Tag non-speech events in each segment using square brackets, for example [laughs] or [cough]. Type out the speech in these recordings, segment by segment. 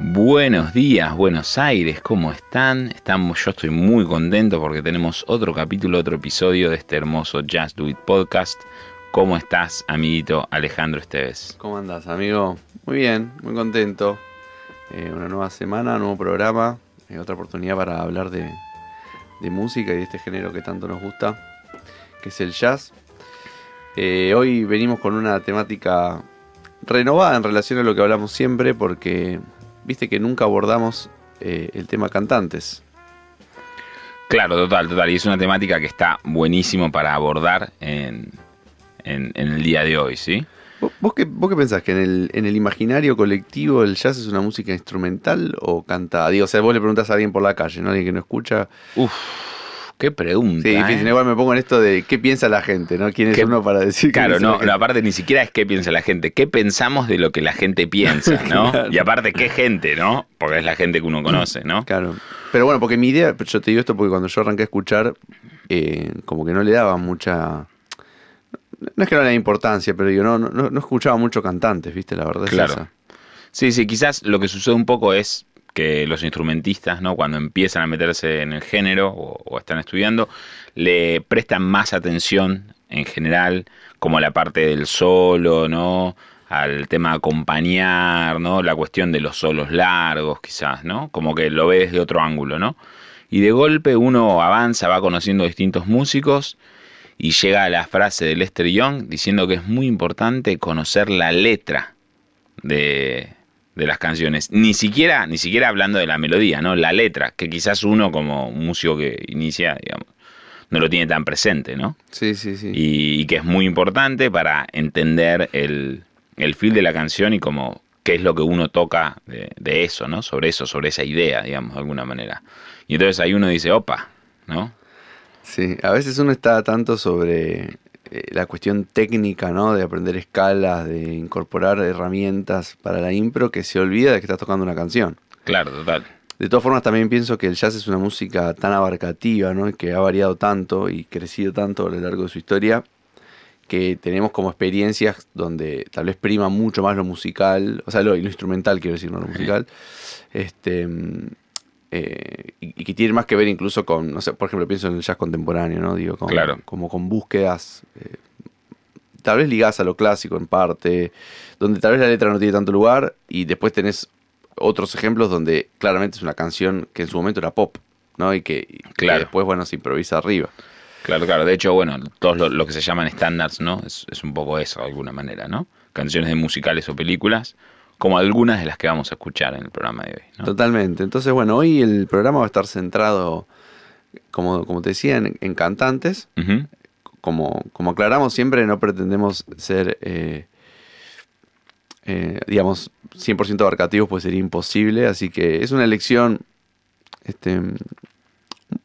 Buenos días, Buenos Aires, ¿cómo están? Estamos, yo estoy muy contento porque tenemos otro capítulo, otro episodio de este hermoso Just Do It podcast. ¿Cómo estás, amiguito Alejandro Esteves? ¿Cómo andas, amigo? Muy bien, muy contento. Eh, una nueva semana, nuevo programa, eh, otra oportunidad para hablar de, de, música y de este género que tanto nos gusta, que es el jazz. Eh, hoy venimos con una temática renovada en relación a lo que hablamos siempre, porque viste que nunca abordamos eh, el tema cantantes. Claro, total, total. Y es una temática que está buenísimo para abordar en, el día de hoy, ¿sí? ¿Vos, qué, vos qué pensás? ¿Que en el, en el imaginario colectivo el jazz es una música instrumental o cantada? Digo, o sea, vos le preguntás a alguien por la calle, ¿no? Alguien que no escucha. Uf Qué pregunta. Sí, difícil. ¿eh? Igual me pongo en esto de qué piensa la gente, ¿no? ¿Quién es uno para decir Claro, no, la aparte ni siquiera es qué piensa la gente, qué pensamos de lo que la gente piensa, [laughs] ¿no? Y aparte, qué gente, ¿no? Porque es la gente que uno conoce, ¿no? Claro. Pero bueno, porque mi idea, yo te digo esto porque cuando yo arranqué a escuchar, eh, como que no le daba mucha. No es que no le daba importancia, pero digo, no, no, no escuchaba mucho cantantes, ¿viste? La verdad claro. es esa. Sí, sí, quizás lo que sucede un poco es que los instrumentistas, ¿no? cuando empiezan a meterse en el género o, están estudiando, le prestan más atención en general, como la parte del solo, ¿no? al tema de acompañar, ¿no? la cuestión de los solos largos, quizás, ¿no? como que lo ve desde otro ángulo, ¿no? Y de golpe uno avanza, va conociendo distintos músicos y llega a la frase de Lester Young diciendo que es muy importante conocer la letra de, de las canciones. Ni siquiera, ni siquiera hablando de la melodía, ¿no? La letra, que quizás uno como músico que inicia, digamos, no lo tiene tan presente, ¿no? Sí, sí, sí. Y, que es muy importante para entender el, el feel de la canción y como qué es lo que uno toca de, de, eso, ¿no? Sobre eso, sobre esa idea, digamos, de alguna manera. Y entonces ahí uno dice, opa, ¿no? Sí, a veces uno está tanto sobre eh, la cuestión técnica, ¿no? De aprender escalas, de incorporar herramientas para la impro, que se olvida de que estás tocando una canción. Claro, total. De todas formas, también pienso que el jazz es una música tan abarcativa, ¿no? Que ha variado tanto y crecido tanto a lo largo de su historia, que tenemos como experiencias donde tal vez prima mucho más lo musical, o sea, lo, lo instrumental, quiero decir, no lo musical. Este eh, y, que tiene más que ver incluso con, no sé, por ejemplo, pienso en el jazz contemporáneo, ¿no? Digo, como con búsquedas, eh, tal vez ligadas a lo clásico en parte, donde tal vez la letra no tiene tanto lugar, y después tenés otros ejemplos donde claramente es una canción que en su momento era pop, ¿no? Y que, después, bueno, se improvisa arriba. Claro, claro. De hecho, bueno, todos lo, que se llaman estándares, ¿no? Es, es un poco eso, de alguna manera, ¿no? Canciones de musicales o películas como algunas de las que vamos a escuchar en el programa de hoy. Totalmente. Entonces, bueno, hoy el programa va a estar centrado, como, como te decía, en, cantantes. como, como aclaramos, siempre no pretendemos ser, eh, eh, digamos, 100% abarcativos, pues sería imposible. Así que es una elección este,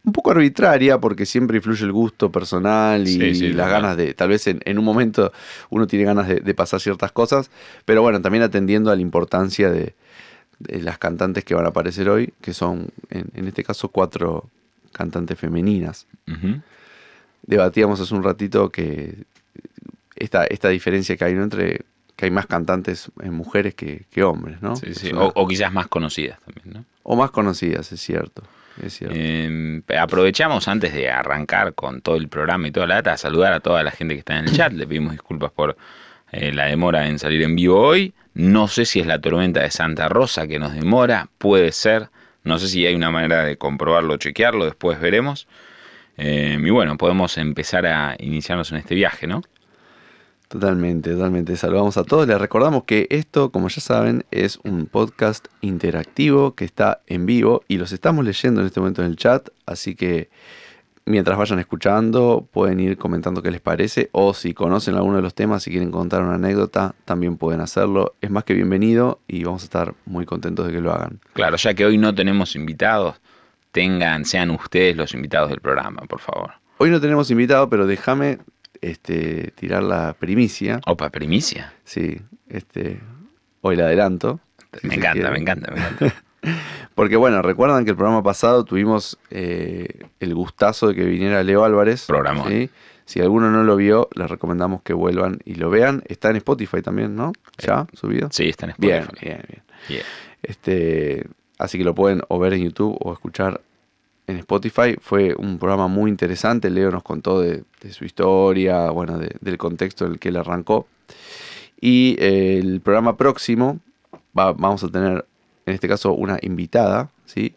un poco arbitraria porque siempre influye el gusto personal y, las ganas de, tal vez en, un momento uno tiene ganas de, pasar ciertas cosas, pero bueno, también atendiendo a la importancia de, las cantantes que van a aparecer hoy, que son en, este caso cuatro cantantes femeninas. Debatíamos hace un ratito que esta, esta diferencia que hay entre que hay más cantantes en mujeres que, hombres, ¿no? Sí, sí. O, o, quizás más conocidas también, ¿no? O más conocidas, es cierto. Em, aprovechamos antes de arrancar con todo el programa y toda la data a saludar a toda la gente que está en el chat. Le pedimos disculpas por eh, la demora en salir en vivo hoy. No sé si es la tormenta de Santa Rosa que nos demora, puede ser. No sé si hay una manera de comprobarlo o chequearlo, después veremos. Em, y bueno, podemos empezar a iniciarnos en este viaje, ¿no? Totalmente, totalmente. Saludamos a todos. Les recordamos que esto, como ya saben, es un podcast interactivo que está en vivo y los estamos leyendo en este momento en el chat. Así que mientras vayan escuchando, pueden ir comentando qué les parece o si conocen alguno de los temas, si quieren contar una anécdota, también pueden hacerlo. Es más que bienvenido y vamos a estar muy contentos de que lo hagan. Claro, ya que hoy no tenemos invitados, tengan, sean ustedes los invitados del programa, por favor. Hoy no tenemos invitado, pero déjame este, tirar la primicia. Opa, primicia. Sí, este, hoy la adelanto. me, encanta, me encanta, me encanta, [laughs] Porque bueno, recuerdan que el programa pasado tuvimos eh, el gustazo de que viniera Leo Álvarez. Programa. Si alguno no lo vio, les recomendamos que vuelvan y lo vean. Está en Spotify también, ¿no? ¿Ya subido? Sí, está en Spotify. Bien, bien, bien. Este, así que lo pueden o ver en YouTube o escuchar en Spotify. Fue un programa muy interesante. Leo nos contó de, su historia, bueno, del contexto en el que él arrancó. Y eh, el programa próximo vamos a tener, en este caso, una invitada, ¿sí?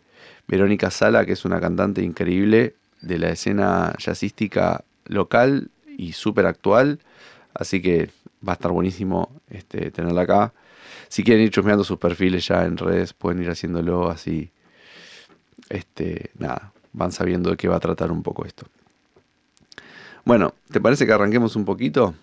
Verónica Sala, que es una cantante increíble de la escena jazzística local y súper actual. Así que va a estar buenísimo este, tenerla acá. Si quieren ir chusmeando sus perfiles ya en redes, pueden ir haciéndolo así. Este, nada, van sabiendo de qué va a tratar un poco esto. Bueno, ¿te parece que arranquemos un poquito?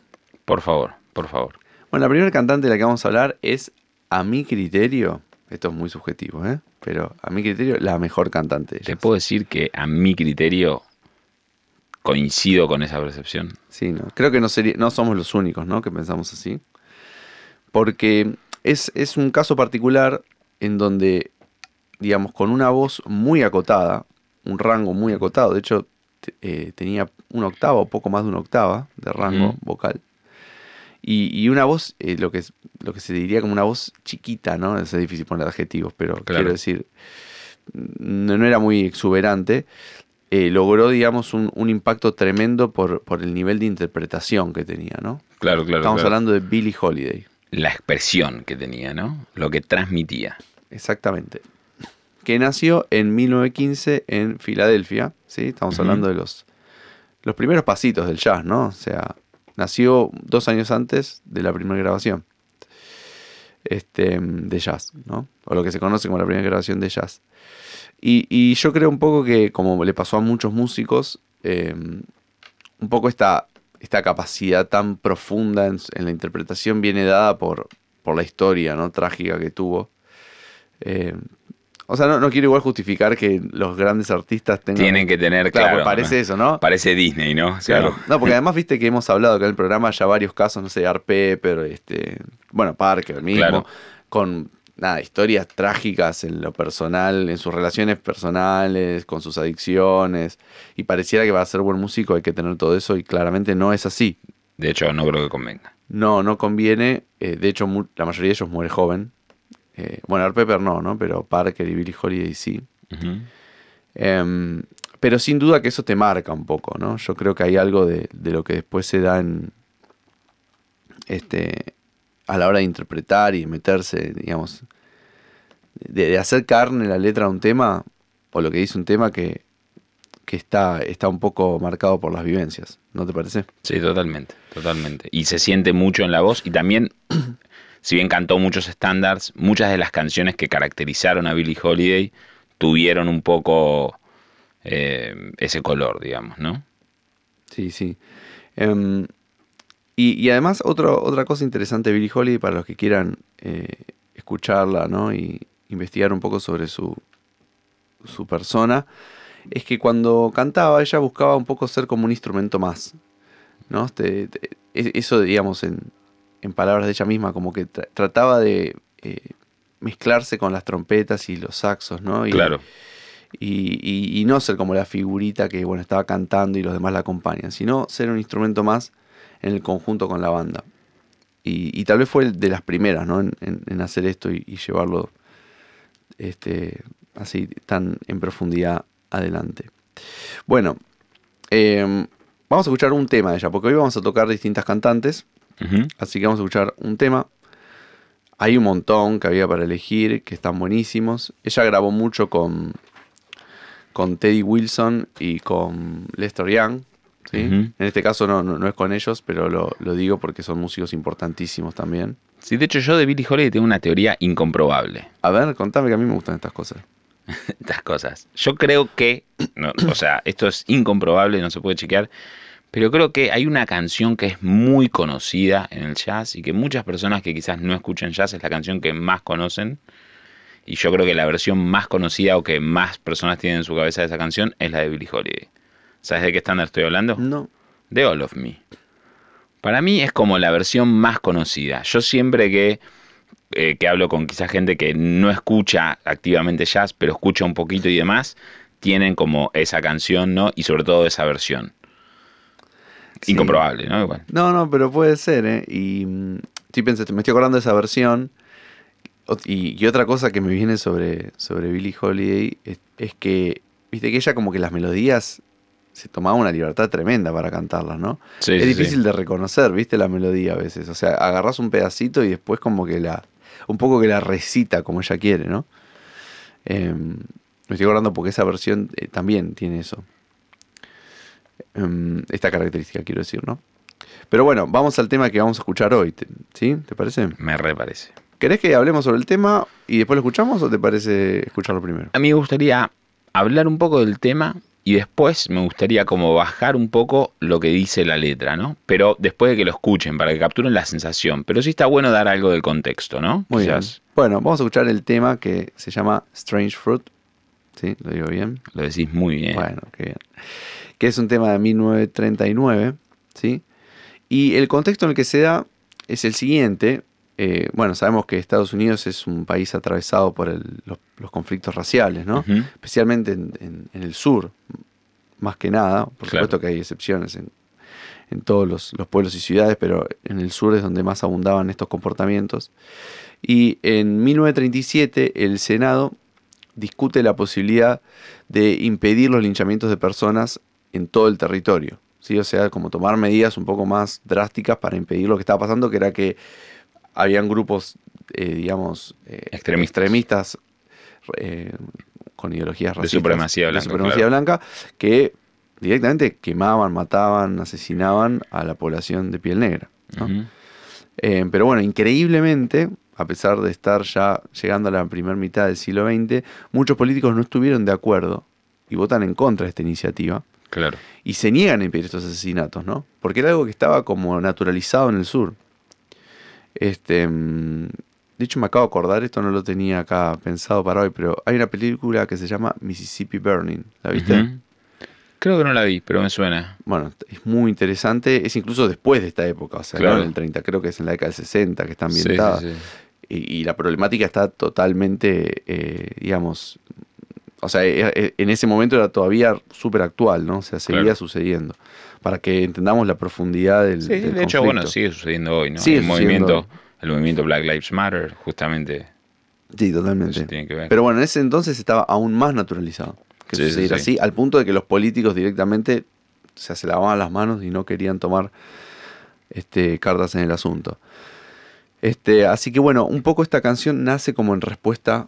Por favor, por favor. Bueno, la primera cantante de la que vamos a hablar es, a mi criterio, esto es muy subjetivo, ¿eh? pero a mi criterio, la mejor cantante. Te puedo decir que a mi criterio coincido con esa percepción. Sí, no. Creo que no, sería, no somos los únicos ¿no? que pensamos así. Porque es, es un caso particular en donde, digamos, con una voz muy acotada, un rango muy acotado, de hecho eh, tenía una octava o poco más de una octava de rango vocal. Y, una voz, eh, lo, que, lo que se diría como una voz chiquita, ¿no? Es difícil poner adjetivos, pero quiero decir, no, no, era muy exuberante. Eh, logró, digamos, un, impacto tremendo por, el nivel de interpretación que tenía, ¿no? Claro, claro. Estamos hablando de Billie Holiday. La expresión que tenía, ¿no? Lo que transmitía. Exactamente. Que nació en 1915 en Filadelfia, ¿sí? Estamos hablando de los, los primeros pasitos del jazz, ¿no? O sea, nació dos años antes de la primera grabación este, de jazz, ¿no? O lo que se conoce como la primera grabación de jazz. Y, yo creo un poco que, como le pasó a muchos músicos, em, un poco esta, esta capacidad tan profunda en, la interpretación viene dada por, por la historia ¿no? trágica que tuvo. Em, o sea, no, quiero igual justificar que los grandes artistas tengan... Tienen que tener, claro. parece eso, ¿no? Parece Disney, ¿no? Claro. No, porque además viste que hemos hablado acá en el programa ya varios casos, no sé, Art Pepper, este, bueno, Parker mismo, con nada, historias trágicas en lo personal, en sus relaciones personales, con sus adicciones. Y pareciera que va a ser buen músico, hay que tener todo eso y claramente no es así. De hecho, no creo que convenga. No, no conviene. Eh, de hecho, la mayoría de ellos muere joven. Eh, bueno, Art Pepper no, ¿no? Pero Parker y Billy Holiday sí. Em, pero sin duda que eso te marca un poco, ¿no? Yo creo que hay algo de, de lo que después se da en, este, a la hora de interpretar y meterse, digamos, de, hacer carne la letra de un tema, o lo que dice un tema que, está, está un poco marcado por las vivencias, ¿no te parece? Sí, totalmente, totalmente. Y se siente mucho en la voz y también, si bien cantó muchos estándares, muchas de las canciones que caracterizaron a Billie Holiday tuvieron un poco eh, ese color, digamos, ¿no? Sí, sí. Em, y, además, otra cosa interesante de Billie Holiday, para los que quieran eh, escucharla ¿no? y investigar un poco sobre su, su persona, es que cuando cantaba ella buscaba un poco ser como un instrumento más. ¿no? Este, e, eso, digamos, en, en, palabras de ella misma, como que trataba de eh, mezclarse con las trompetas y los saxos, ¿no? Y, claro. Y, y, no ser como la figurita que bueno estaba cantando y los demás la acompañan, sino ser un instrumento más en el conjunto con la banda. Y, tal vez fue de las primeras ¿no? en, hacer esto y, llevarlo este, así tan en profundidad adelante. Bueno, em, vamos a escuchar un tema de ella, porque hoy vamos a tocar distintas cantantes. Así que vamos a escuchar un tema. Hay un montón que había para elegir, que están buenísimos. Ella grabó mucho con, con Teddy Wilson y con Lester Young. En este caso no, no, es con ellos, pero lo, digo porque son músicos importantísimos también. Sí, de hecho yo de Billy Holiday tengo una teoría incomprobable. A ver, contame que a mí me gustan estas cosas. [laughs] estas cosas. Yo creo que, o sea, esto es incomprobable, no se puede chequear, pero creo que hay una canción que es muy conocida en el jazz y que muchas personas que quizás no escuchen jazz es la canción que más conocen. Y yo creo que la versión más conocida o que más personas tienen en su cabeza de esa canción es la de Billy Holiday. ¿Sabes de qué estándar estoy hablando? No. De All of Me. Para mí es como la versión más conocida. Yo siempre que, eh, que hablo con quizá gente que no escucha activamente jazz, pero escucha un poquito y demás, tienen como esa canción, ¿no? Y sobre todo esa versión. Incomprobable, ¿no? No, no, pero puede ser, ¿eh? Y mm, me estoy acordando de esa versión y, otra cosa que me viene sobre, sobre Billie Holiday es, que, viste que ella como que las melodías se tomaba una libertad tremenda para cantarlas, ¿no? es difícil de reconocer, viste, la melodía a veces. O sea, agarras un pedacito y después como que la, un poco que la recita como ella quiere, ¿no? Em, me estoy acordando porque esa versión eh, también tiene eso. Em, esta característica, quiero decir, ¿no? Pero bueno, vamos al tema que vamos a escuchar hoy, ¿sí? ¿Te parece? Me reparece. ¿Querés que hablemos sobre el tema y después lo escuchamos o te parece escucharlo primero? A mí me gustaría hablar un poco del tema y después me gustaría como bajar un poco lo que dice la letra, ¿no? Pero después de que lo escuchen, para que capturen la sensación. Pero sí está bueno dar algo del contexto, ¿no? Muy bien. Bueno, vamos a escuchar el tema que se llama Strange Fruit. ¿Sí? ¿Lo digo bien? Lo decís muy bien. Bueno, qué bien. Que es un tema de 1939, ¿sí? Y el contexto en el que se da es el siguiente. Eh, bueno, sabemos que Estados Unidos es un país atravesado por los, conflictos raciales, ¿no? Especialmente en, el sur, más que nada. Por supuesto que hay excepciones en, todos los, pueblos y ciudades, pero en el sur es donde más abundaban estos comportamientos. Y en 1937 el Senado discute la posibilidad de impedir los linchamientos de personas en todo el territorio. ¿sí? O sea, como tomar medidas un poco más drásticas para impedir lo que estaba pasando, que era que habían grupos, eh, digamos, eh, extremistas, eh, con ideologías racistas. De supremacía blanca. De supremacía blanca, que directamente quemaban, mataban, asesinaban a la población de piel negra. pero bueno, increíblemente, a pesar de estar ya llegando a la primera mitad del siglo XX, muchos políticos no estuvieron de acuerdo y votan en contra de esta iniciativa. Claro. Y se niegan a impedir estos asesinatos, ¿no? Porque era algo que estaba como naturalizado en el sur. Este, mm, de hecho, me acabo de acordar, esto no lo tenía acá pensado para hoy, pero hay una película que se llama Mississippi Burning. ¿La viste? Creo que no la vi, pero me suena. Bueno, es muy interesante. Es incluso después de esta época, o sea, en el 30, creo que es en la década del 60 que está ambientada. Y, la problemática está totalmente, eh, digamos, o sea, e, e, en ese momento era todavía súper actual, ¿no? O sea, seguía sucediendo. Para que entendamos la profundidad del. Sí, de hecho, bueno, sigue sucediendo hoy, ¿no? Sí, el movimiento, el movimiento Black Lives Matter, justamente. Sí, totalmente. Pero bueno, en ese entonces estaba aún más naturalizado que sucediera así, al punto de que los políticos directamente se lavaban las manos y no querían tomar este, cartas en el asunto. Este, así que bueno, un poco esta canción nace como en respuesta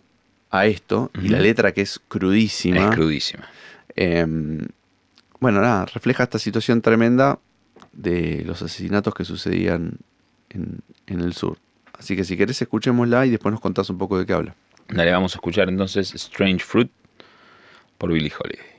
a esto y la letra que es crudísima. Es crudísima. Em, bueno, nada, refleja esta situación tremenda de los asesinatos que sucedían en, el sur. Así que si querés escuchémosla y después nos contás un poco de qué habla. Dale, vamos a escuchar entonces Strange Fruit por Billy Holiday.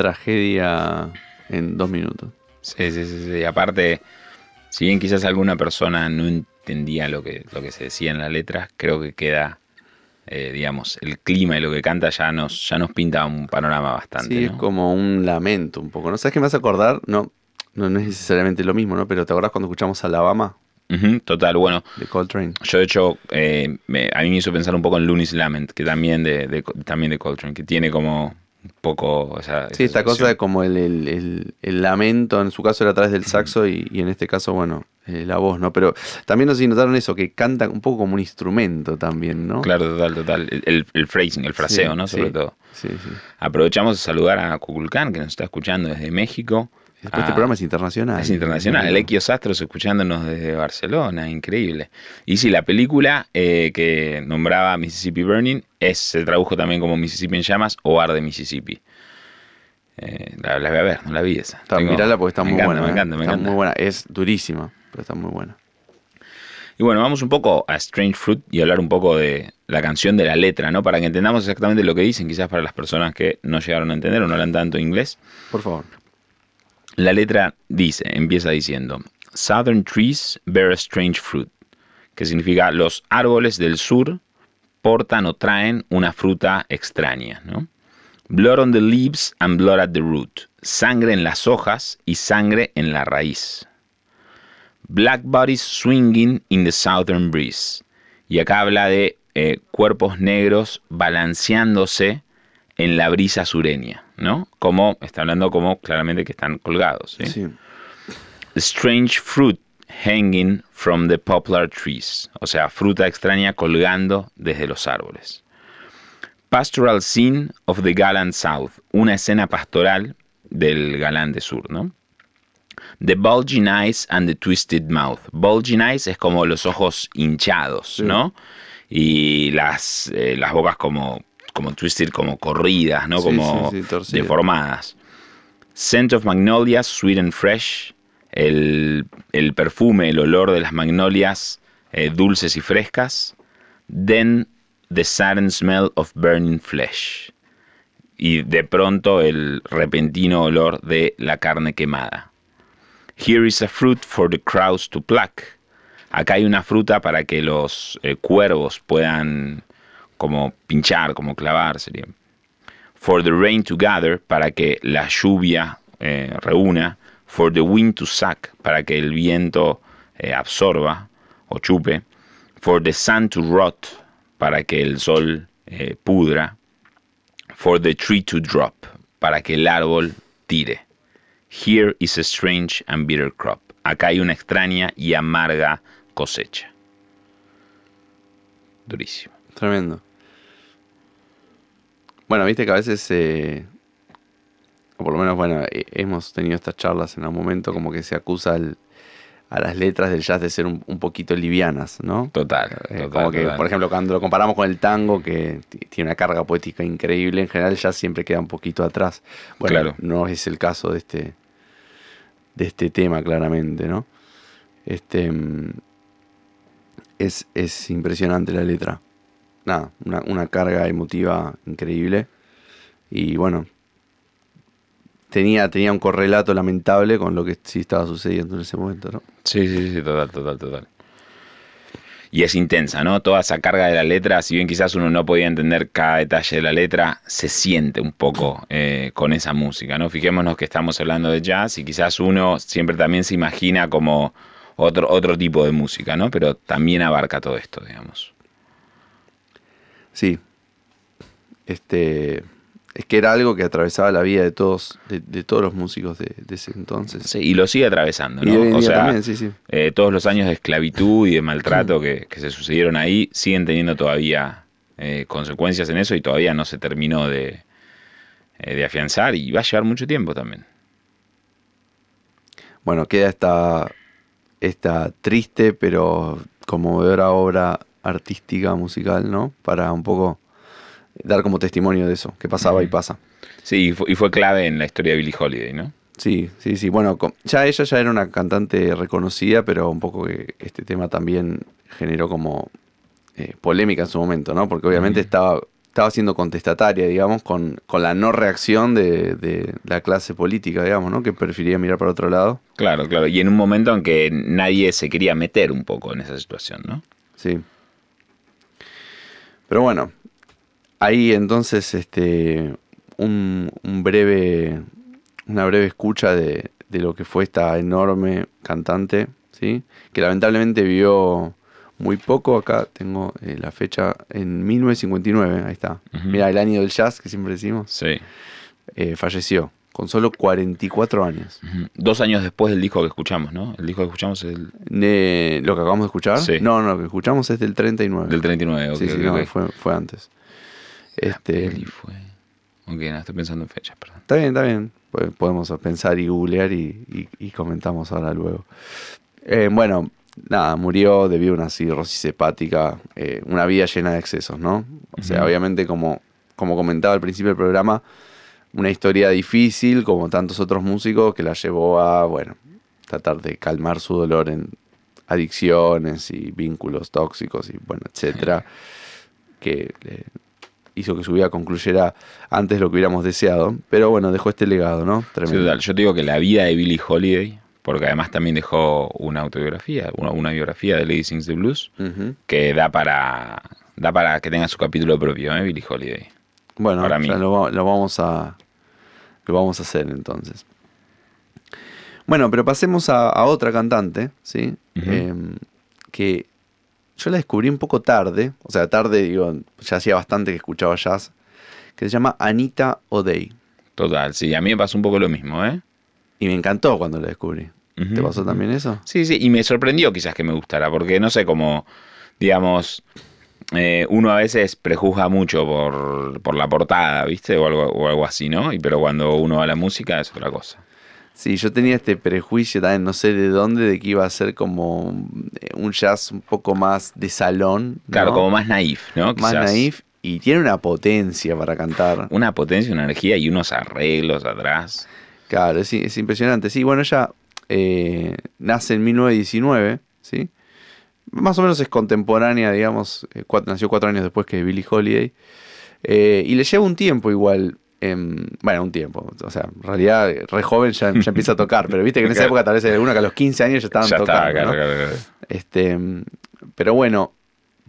Tragedia en dos minutos. Sí, sí, sí, sí. Aparte, si bien quizás alguna persona no entendía lo que, lo que se decía en las letras, creo que queda, eh, digamos, el clima y lo que canta ya nos, ya nos pinta un panorama bastante. Sí, ¿no? es como un lamento un poco. ¿No sabes qué me vas a acordar? No, no, no es necesariamente lo mismo, ¿no? Pero ¿te acordás cuando escuchamos Alabama total, bueno, de Coltrane? yo de hecho, eh, me- a mí me hizo pensar un poco en Lunis Lament, que también de, de- también de Coltrane, que tiene como un poco esa, Sí, esa esta cosa de como el, el- el- el lamento, en su caso era a través del saxo y, y en este caso, bueno, eh, la voz, ¿no? Pero también no sé si notaron eso, que canta un poco como un instrumento también, ¿no? Claro, total, total. El, el- el phrasing, el fraseo, Sí, ¿no? Sobre sí, todo. Sí, sí. Aprovechamos de saludar a Kukulkan, que nos está escuchando desde México. Después este a- programa es internacional. Es internacional. El Equio Astros escuchándonos desde Barcelona, increíble. Y sí, la película eh, que nombraba Mississippi Burning es, se tradujo también como Mississippi en llamas o Arde Mississippi. Eh, la, la voy a ver, no la vi esa. Está, Tengo- mirala porque está muy encanta, buena. Me ¿eh? encanta, me está encanta. muy buena. Es durísima, pero está muy buena. Y bueno, vamos un poco a Strange Fruit y hablar un poco de la canción, de la letra, ¿no? Para que entendamos exactamente lo que dicen, quizás para las personas que no llegaron a entender o no hablan tanto inglés. Por favor. La letra dice, empieza diciendo, Southern trees bear a strange fruit, que significa los árboles del sur portan o traen una fruta extraña, ¿no? Blood on the leaves and blood at the root, sangre en las hojas y sangre en la raíz. Black bodies swinging in the southern breeze. Y acá habla de eh, cuerpos negros balanceándose en la brisa sureña, ¿no? Como, está hablando como claramente que están colgados, ¿sí? Sí. Strange fruit hanging from the poplar trees. O sea, fruta extraña colgando desde los árboles. Pastoral scene of the gallant south. Una escena pastoral del galante sur, ¿no? The bulging eyes and the twisted mouth. Bulging eyes es como los ojos hinchados, Sí. ¿no? Y las, eh, las bocas como, como twisted, como corridas, ¿no? Como sí, sí, torcidas. deformadas. Scent of magnolias, sweet and fresh. El, el perfume, el olor de las magnolias eh, dulces y frescas. Then the sudden smell of burning flesh. Y de pronto el repentino olor de la carne quemada. Here is a fruit for the crows to pluck. Acá hay una fruta para que los eh, cuervos puedan como pinchar, como clavar, sería. For the rain to gather, para que la lluvia eh, reúna. For the wind to suck, para que el viento eh, absorba o chupe. For the sun to rot, para que el sol eh, pudra. For the tree to drop, para que el árbol tire. Here is a strange and bitter crop. Acá hay una extraña y amarga cosecha. Durísimo. Tremendo. Bueno, viste que a veces, eh, o por lo menos, bueno, eh, hemos tenido estas charlas en algún momento, como que se acusa al- a las letras del jazz de ser un, un poquito livianas, ¿no? Total. Eh, total, como que, total. por ejemplo, cuando lo comparamos con el tango, que tiene una carga poética increíble, en general ya siempre queda un poquito atrás. Bueno, Claro. no es el caso de este, de este tema, claramente, ¿no? Este, mm, es, es impresionante la letra. Nada, una, una carga emotiva increíble. Y bueno, tenía, tenía un correlato lamentable con lo que sí estaba sucediendo en ese momento, ¿no? Sí, sí, sí, total, total, total. y es intensa, ¿no? Toda esa carga de la letra, si bien quizás uno no podía entender cada detalle de la letra, se siente un poco eh, con esa música, ¿no? Fijémonos que estamos hablando de jazz y quizás uno siempre también se imagina como otro, otro tipo de música, ¿no? Pero también abarca todo esto, digamos. Sí. Este. Es que era algo que atravesaba la vida de todos, de, de todos los músicos de, de ese entonces. Sí, y lo sigue atravesando, ¿no? Y o sea, también, sí, sí. eh, todos los años de esclavitud y de maltrato que, que se sucedieron ahí siguen teniendo todavía eh, consecuencias en eso y todavía no se terminó de, eh, de afianzar y va a llevar mucho tiempo también. Bueno, queda esta, esta triste pero conmovedora obra artística, musical, ¿no? Para un poco dar como testimonio de eso, que pasaba y pasa. Sí, y fue, y fue clave en la historia de Billie Holiday, ¿no? Sí, sí, sí. Bueno, ya ella ya era una cantante reconocida, pero un poco que este tema también generó como eh, polémica en su momento, ¿no? Porque obviamente estaba, estaba siendo contestataria, digamos, con, con la no reacción de, de la clase política, digamos, ¿no? Que prefería mirar para otro lado. Claro, claro. Y en un momento en que nadie se quería meter un poco en esa situación, ¿no? Sí. Pero bueno, ahí entonces este un, un breve una breve escucha de, de lo que fue esta enorme cantante, ¿sí? Que lamentablemente vivió muy poco, acá tengo eh, la fecha en 1959, ahí está. Mira, el año del jazz que siempre decimos, Sí. eh, falleció con solo 44 años. Dos años después del disco que escuchamos, ¿no? El disco que escuchamos es el, ¿Lo que acabamos de escuchar? Sí. No, no, lo que escuchamos es del 39. del 39. ok, sí, sí, no, fue, fue antes. La Este, peli fue... Ok, no, estoy pensando en fechas, perdón. está bien, está bien. Po- Podemos pensar y googlear y, y- y comentamos ahora luego. Eh, bueno, nada, murió debido a una cirrosis hepática, eh, una vida llena de excesos, ¿no? O sea, obviamente, como, como comentaba al principio del programa, una historia difícil, como tantos otros músicos, que la llevó a, bueno, tratar de calmar su dolor en adicciones y vínculos tóxicos y, bueno, etcétera, que le hizo que su vida concluyera antes de lo que hubiéramos deseado. Pero bueno, dejó este legado, ¿no? Tremendo. Yo te digo que la vida de Billie Holiday, porque además también dejó una autobiografía, una, una biografía de Lady Sings the Blues, que da para da para que tenga su capítulo propio, ¿eh? Billie Holiday. Bueno, Para mí. ya lo, va- lo vamos a lo vamos a hacer entonces. Bueno, pero pasemos a, a otra cantante, ¿sí? Em, que yo la descubrí un poco tarde, o sea, tarde, digo, ya hacía bastante que escuchaba jazz, que se llama Anita O'Day. Total, sí, a mí me pasó un poco lo mismo, ¿eh? Y me encantó cuando la descubrí. ¿Te pasó también eso? Sí, sí, y me sorprendió quizás que me gustara, porque no sé, como, digamos, eh, uno a veces prejuzga mucho por, por la portada, ¿viste? O algo, o algo así, ¿no? Y pero cuando uno va a la música es otra cosa. Sí, yo tenía este prejuicio también, no sé de dónde, de que iba a ser como eh, un jazz un poco más de salón. ¿no? Claro, como más naif, ¿no? más Quizás. naif y tiene una potencia para cantar. Una potencia, una energía y unos arreglos atrás. Claro, es, es impresionante. Sí, bueno, ella eh, nace en 1919, ¿sí? Más o menos es contemporánea, digamos, eh, cuatro- nació cuatro años después que Billie Holiday. Eh, y le lleva un tiempo igual, em, bueno, un tiempo, o sea, en realidad re joven ya, ya empieza a tocar, pero viste que en esa [laughs] época tal vez hay alguna que a los 15 años ya estaban ya tocando. está, claro, ¿no? claro, claro. Este, pero bueno,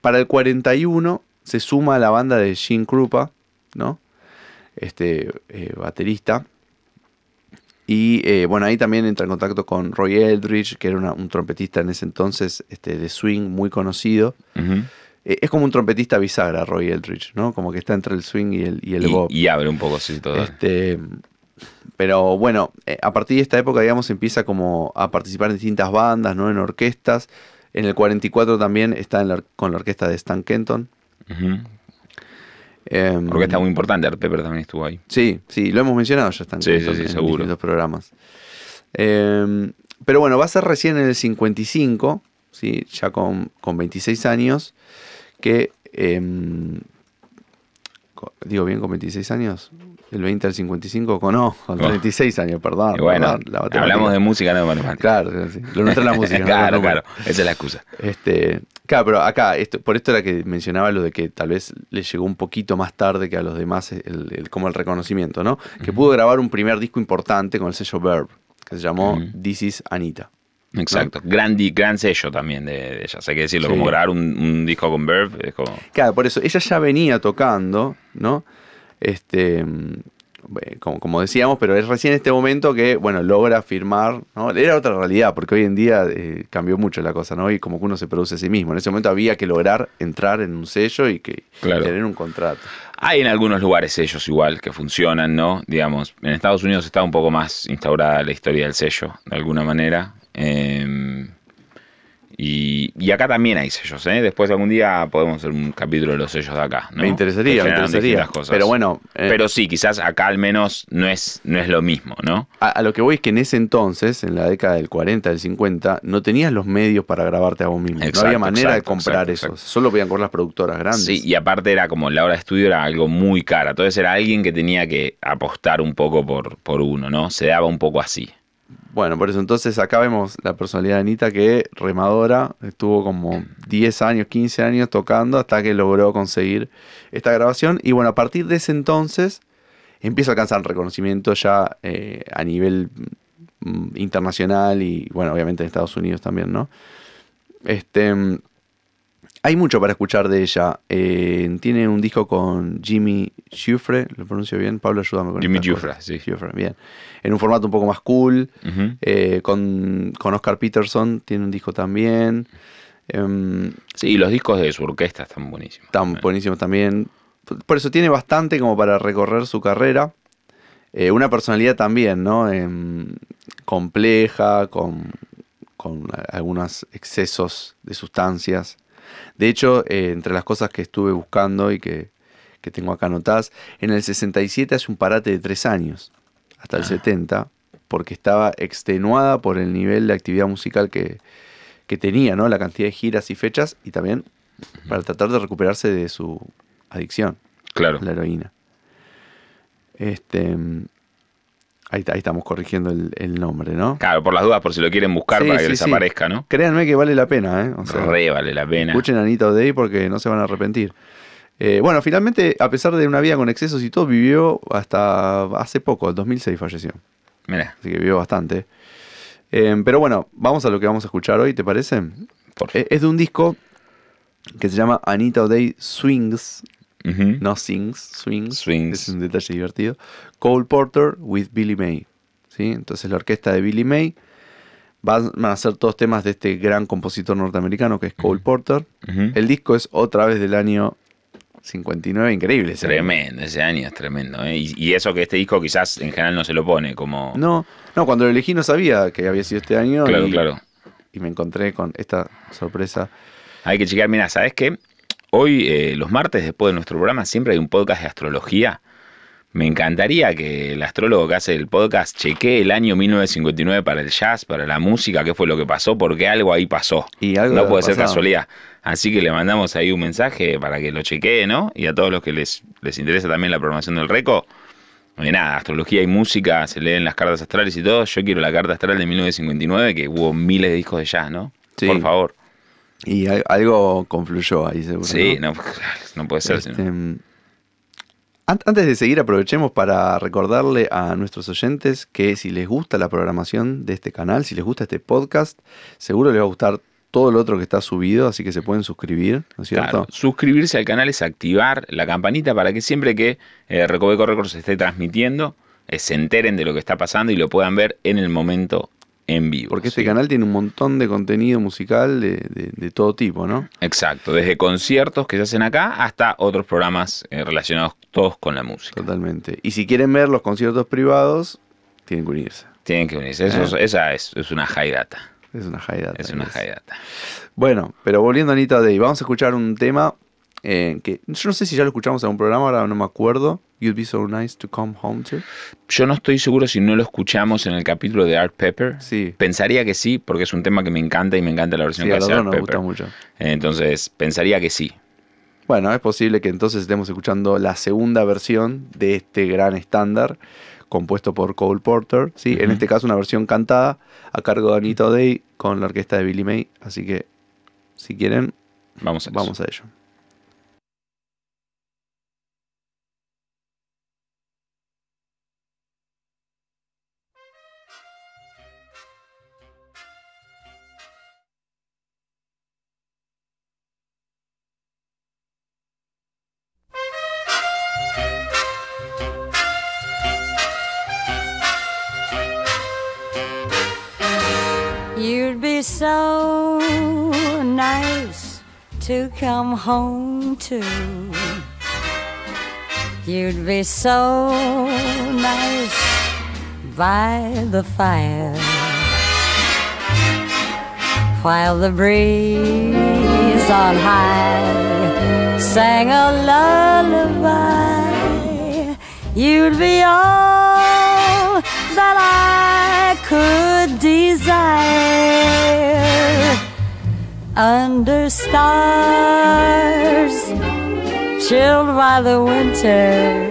para el 41 se suma a la banda de Gene Krupa, ¿no? Este eh, baterista. Y eh, bueno, ahí también entra en contacto con Roy Eldridge, que era una- un trompetista en ese entonces este, de swing muy conocido. Eh, es como un trompetista bisagra, Roy Eldridge, ¿no? Como que está entre el swing y el, y el bop. Y, y abre un poco, sí, todo. Este, pero bueno, eh, a partir de esta época, digamos, empieza como a participar en distintas bandas, ¿no? En orquestas. En el 44 también está en la or- con la orquesta de Stan Kenton. Em, Orquesta muy importante, Art Pepper también estuvo ahí. Sí, sí, lo hemos mencionado ya Stan Sí, sí, sí, en seguro. distintos programas. Em, pero bueno, va a ser recién en el 55, ¿sí? ya con, con 26 años, que... em, digo bien, con 26 años. El 20 al 55, con, no, con Oh. 36 años, perdón. Y bueno, perdón, la hablamos de música, no de matemáticas. Claro, sí, lo nuestro es la [laughs] música. no claro, claro. Esa es la excusa. Este, claro, pero acá, esto, por esto era que mencionaba lo de que tal vez le llegó un poquito más tarde que a los demás el, el- como el reconocimiento, ¿no? Que pudo grabar un primer disco importante con el sello Verb, que se llamó Ujú. This is Anita. ¿no? Exacto. Gran, di- gran sello también de, ellas. Hay que decirlo, Sí. como grabar un, un disco con Verve es como. Claro, por eso ella ya venía tocando, ¿no? Este, mm, eh, como, como decíamos, pero es recién en este momento que, bueno, logra firmar, ¿no? Era otra realidad, porque hoy en día eh, cambió mucho la cosa, ¿no? Y como que uno se produce a sí mismo. En ese momento había que lograr entrar en un sello y que Claro. tener un contrato. Hay en algunos lugares sellos igual que funcionan, ¿no? Digamos, en Estados Unidos está un poco más instaurada la historia del sello, de alguna manera. Eh, y, y acá también hay sellos, ¿eh? Después algún día podemos hacer un capítulo de los sellos de acá, ¿no? Me interesaría, me interesaría. cosas. Pero bueno, eh, Pero sí, quizás acá al menos no es, no es lo mismo, ¿no? a, a lo que voy es que en ese entonces, en la década del 40, del 50, no tenías los medios para grabarte a vos mismo. no había manera de comprar exacto, eso. Solo podían comprar las productoras grandes. Sí, y aparte era como la hora de estudio era algo muy cara. Entonces era alguien que tenía que apostar un poco por, por uno, ¿no? Se daba un poco así. Bueno, por eso entonces acá vemos la personalidad de Anita que remadora, estuvo como 10 años, 15 años tocando hasta que logró conseguir esta grabación. Y bueno, a partir de ese entonces empieza a alcanzar reconocimiento ya eh, a nivel mm, internacional y bueno, obviamente en Estados Unidos también, ¿no? Este, mm, hay mucho para escuchar de ella. Eh, tiene un disco con Jimmy Giuffre, lo pronuncio bien, Pablo, ayúdame con Jimmy Giuffre, sí. Giuffre, bien. En un formato un poco más cool. Eh, con, con Oscar Peterson tiene un disco también. Em, Sí, los discos de su orquesta están buenísimos. tan buenísimo también. Por eso tiene bastante como para recorrer su carrera. Eh, una personalidad también, ¿no? Em, compleja, con, con algunos excesos de sustancias. De hecho, eh, entre las cosas que estuve buscando y que, que tengo acá anotadas, en el 67 hace un parate de tres años, hasta el Ah. 70, porque estaba extenuada por el nivel de actividad musical que, que tenía, ¿no? La cantidad de giras y fechas, y también para tratar de recuperarse de su adicción Claro. a la heroína. Este, ahí, estamos corrigiendo el, el nombre, ¿no? Claro, por las dudas, por si lo quieren buscar Sí, para que sí, les sí. aparezca, ¿no? Créanme que vale la pena, ¿eh? O sea, Re vale la pena. escuchen a Anita O'Day porque no se van a arrepentir. Eh, bueno, finalmente, a pesar de una vida con excesos y todo, vivió hasta hace poco, el 2006 falleció. Mira, Así que vivió bastante. Eh, pero bueno, vamos a lo que vamos a escuchar hoy, ¿te parece? por Eh, es de un disco que se llama Anita O'Day Swings, Ujú. no sings, swings. Swings. Es un detalle divertido. Cole Porter with Billy May. ¿sí? Entonces la orquesta de Billy May van a ser todos temas de este gran compositor norteamericano que es Cole Porter. El disco es otra vez del año 59, increíble. ese año. Tremendo, ese año es tremendo. ¿eh? Y, y eso que este disco quizás en general no se lo pone como... No, no, cuando lo elegí no sabía que había sido este año claro, y, claro. y me encontré con esta sorpresa. Hay que chequear, mira, ¿sabes qué? Hoy, eh, los martes, después de nuestro programa, siempre hay un podcast de astrología. Me encantaría que el astrólogo que hace el podcast chequee el año 1959 para el jazz, para la música, qué fue lo que pasó, porque algo ahí pasó. Y algo no puede ser pasado. casualidad. Así que le mandamos ahí un mensaje para que lo chequee, ¿no? Y a todos los que les, les interesa también la programación del RECO, oye, nada, astrología y música, se leen las cartas astrales y todo. Yo quiero la carta astral de 1959, que hubo miles de discos de jazz, ¿no? Sí. Por favor. Y al- algo confluyó ahí, seguro. Sí, ¿no? no, [laughs] no puede ser. Este, an- Antes de seguir, aprovechemos para recordarle a nuestros oyentes que si les gusta la programación de este canal, si les gusta este podcast, seguro les va a gustar todo lo otro que está subido, así que se pueden suscribir, ¿no es cierto? Claro, suscribirse al canal es activar la campanita para que siempre que eh, Recoveco Records se esté transmitiendo, eh, se enteren de lo que está pasando y lo puedan ver en el momento en vivo. Porque este ¿sí? canal tiene un montón de contenido musical de, de- de todo tipo, ¿no? Exacto, desde conciertos que se hacen acá hasta otros programas eh, relacionados todos con la música. Totalmente. Y si quieren ver los conciertos privados, tienen que unirse. Tienen que unirse. Eso, es- Esa es, es una high data. Es una high data. Es una high data. Bueno, pero volviendo a Anita Day, vamos a escuchar un tema eh, que yo no sé si ya lo escuchamos en un programa, ahora no me acuerdo. You'd be so nice to come home to. Yo no estoy seguro si no lo escuchamos en el capítulo de Art Pepper. Sí, Pensaría que sí, porque es un tema que me encanta y me encanta la versión sí que hace Art nos Pepper. gusta mucho. Entonces, pensaría que sí. Bueno, es posible que entonces estemos escuchando la segunda versión de este gran estándar compuesto por Cole Porter. ¿sí? En este caso una versión cantada a cargo de Anita Day con la orquesta de Billy May. Así que, si quieren, Vamos a vamos a ello. So nice to come home to. You'd be so nice by the fire while the breeze on high sang a lullaby. You'd be all that I could desire under stars. Chilled by the winter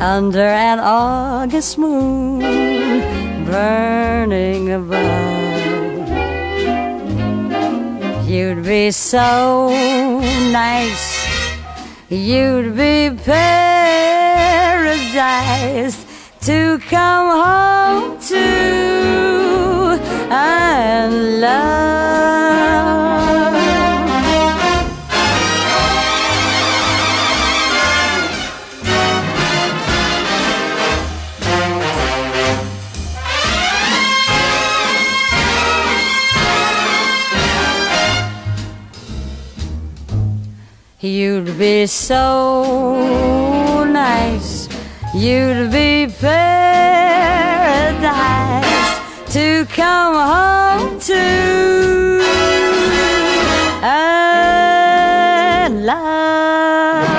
under an August moon burning above. You'd be so nice, you'd be paradise to come home to and love. You'd be so nice, you'd be paradise to come home to and love.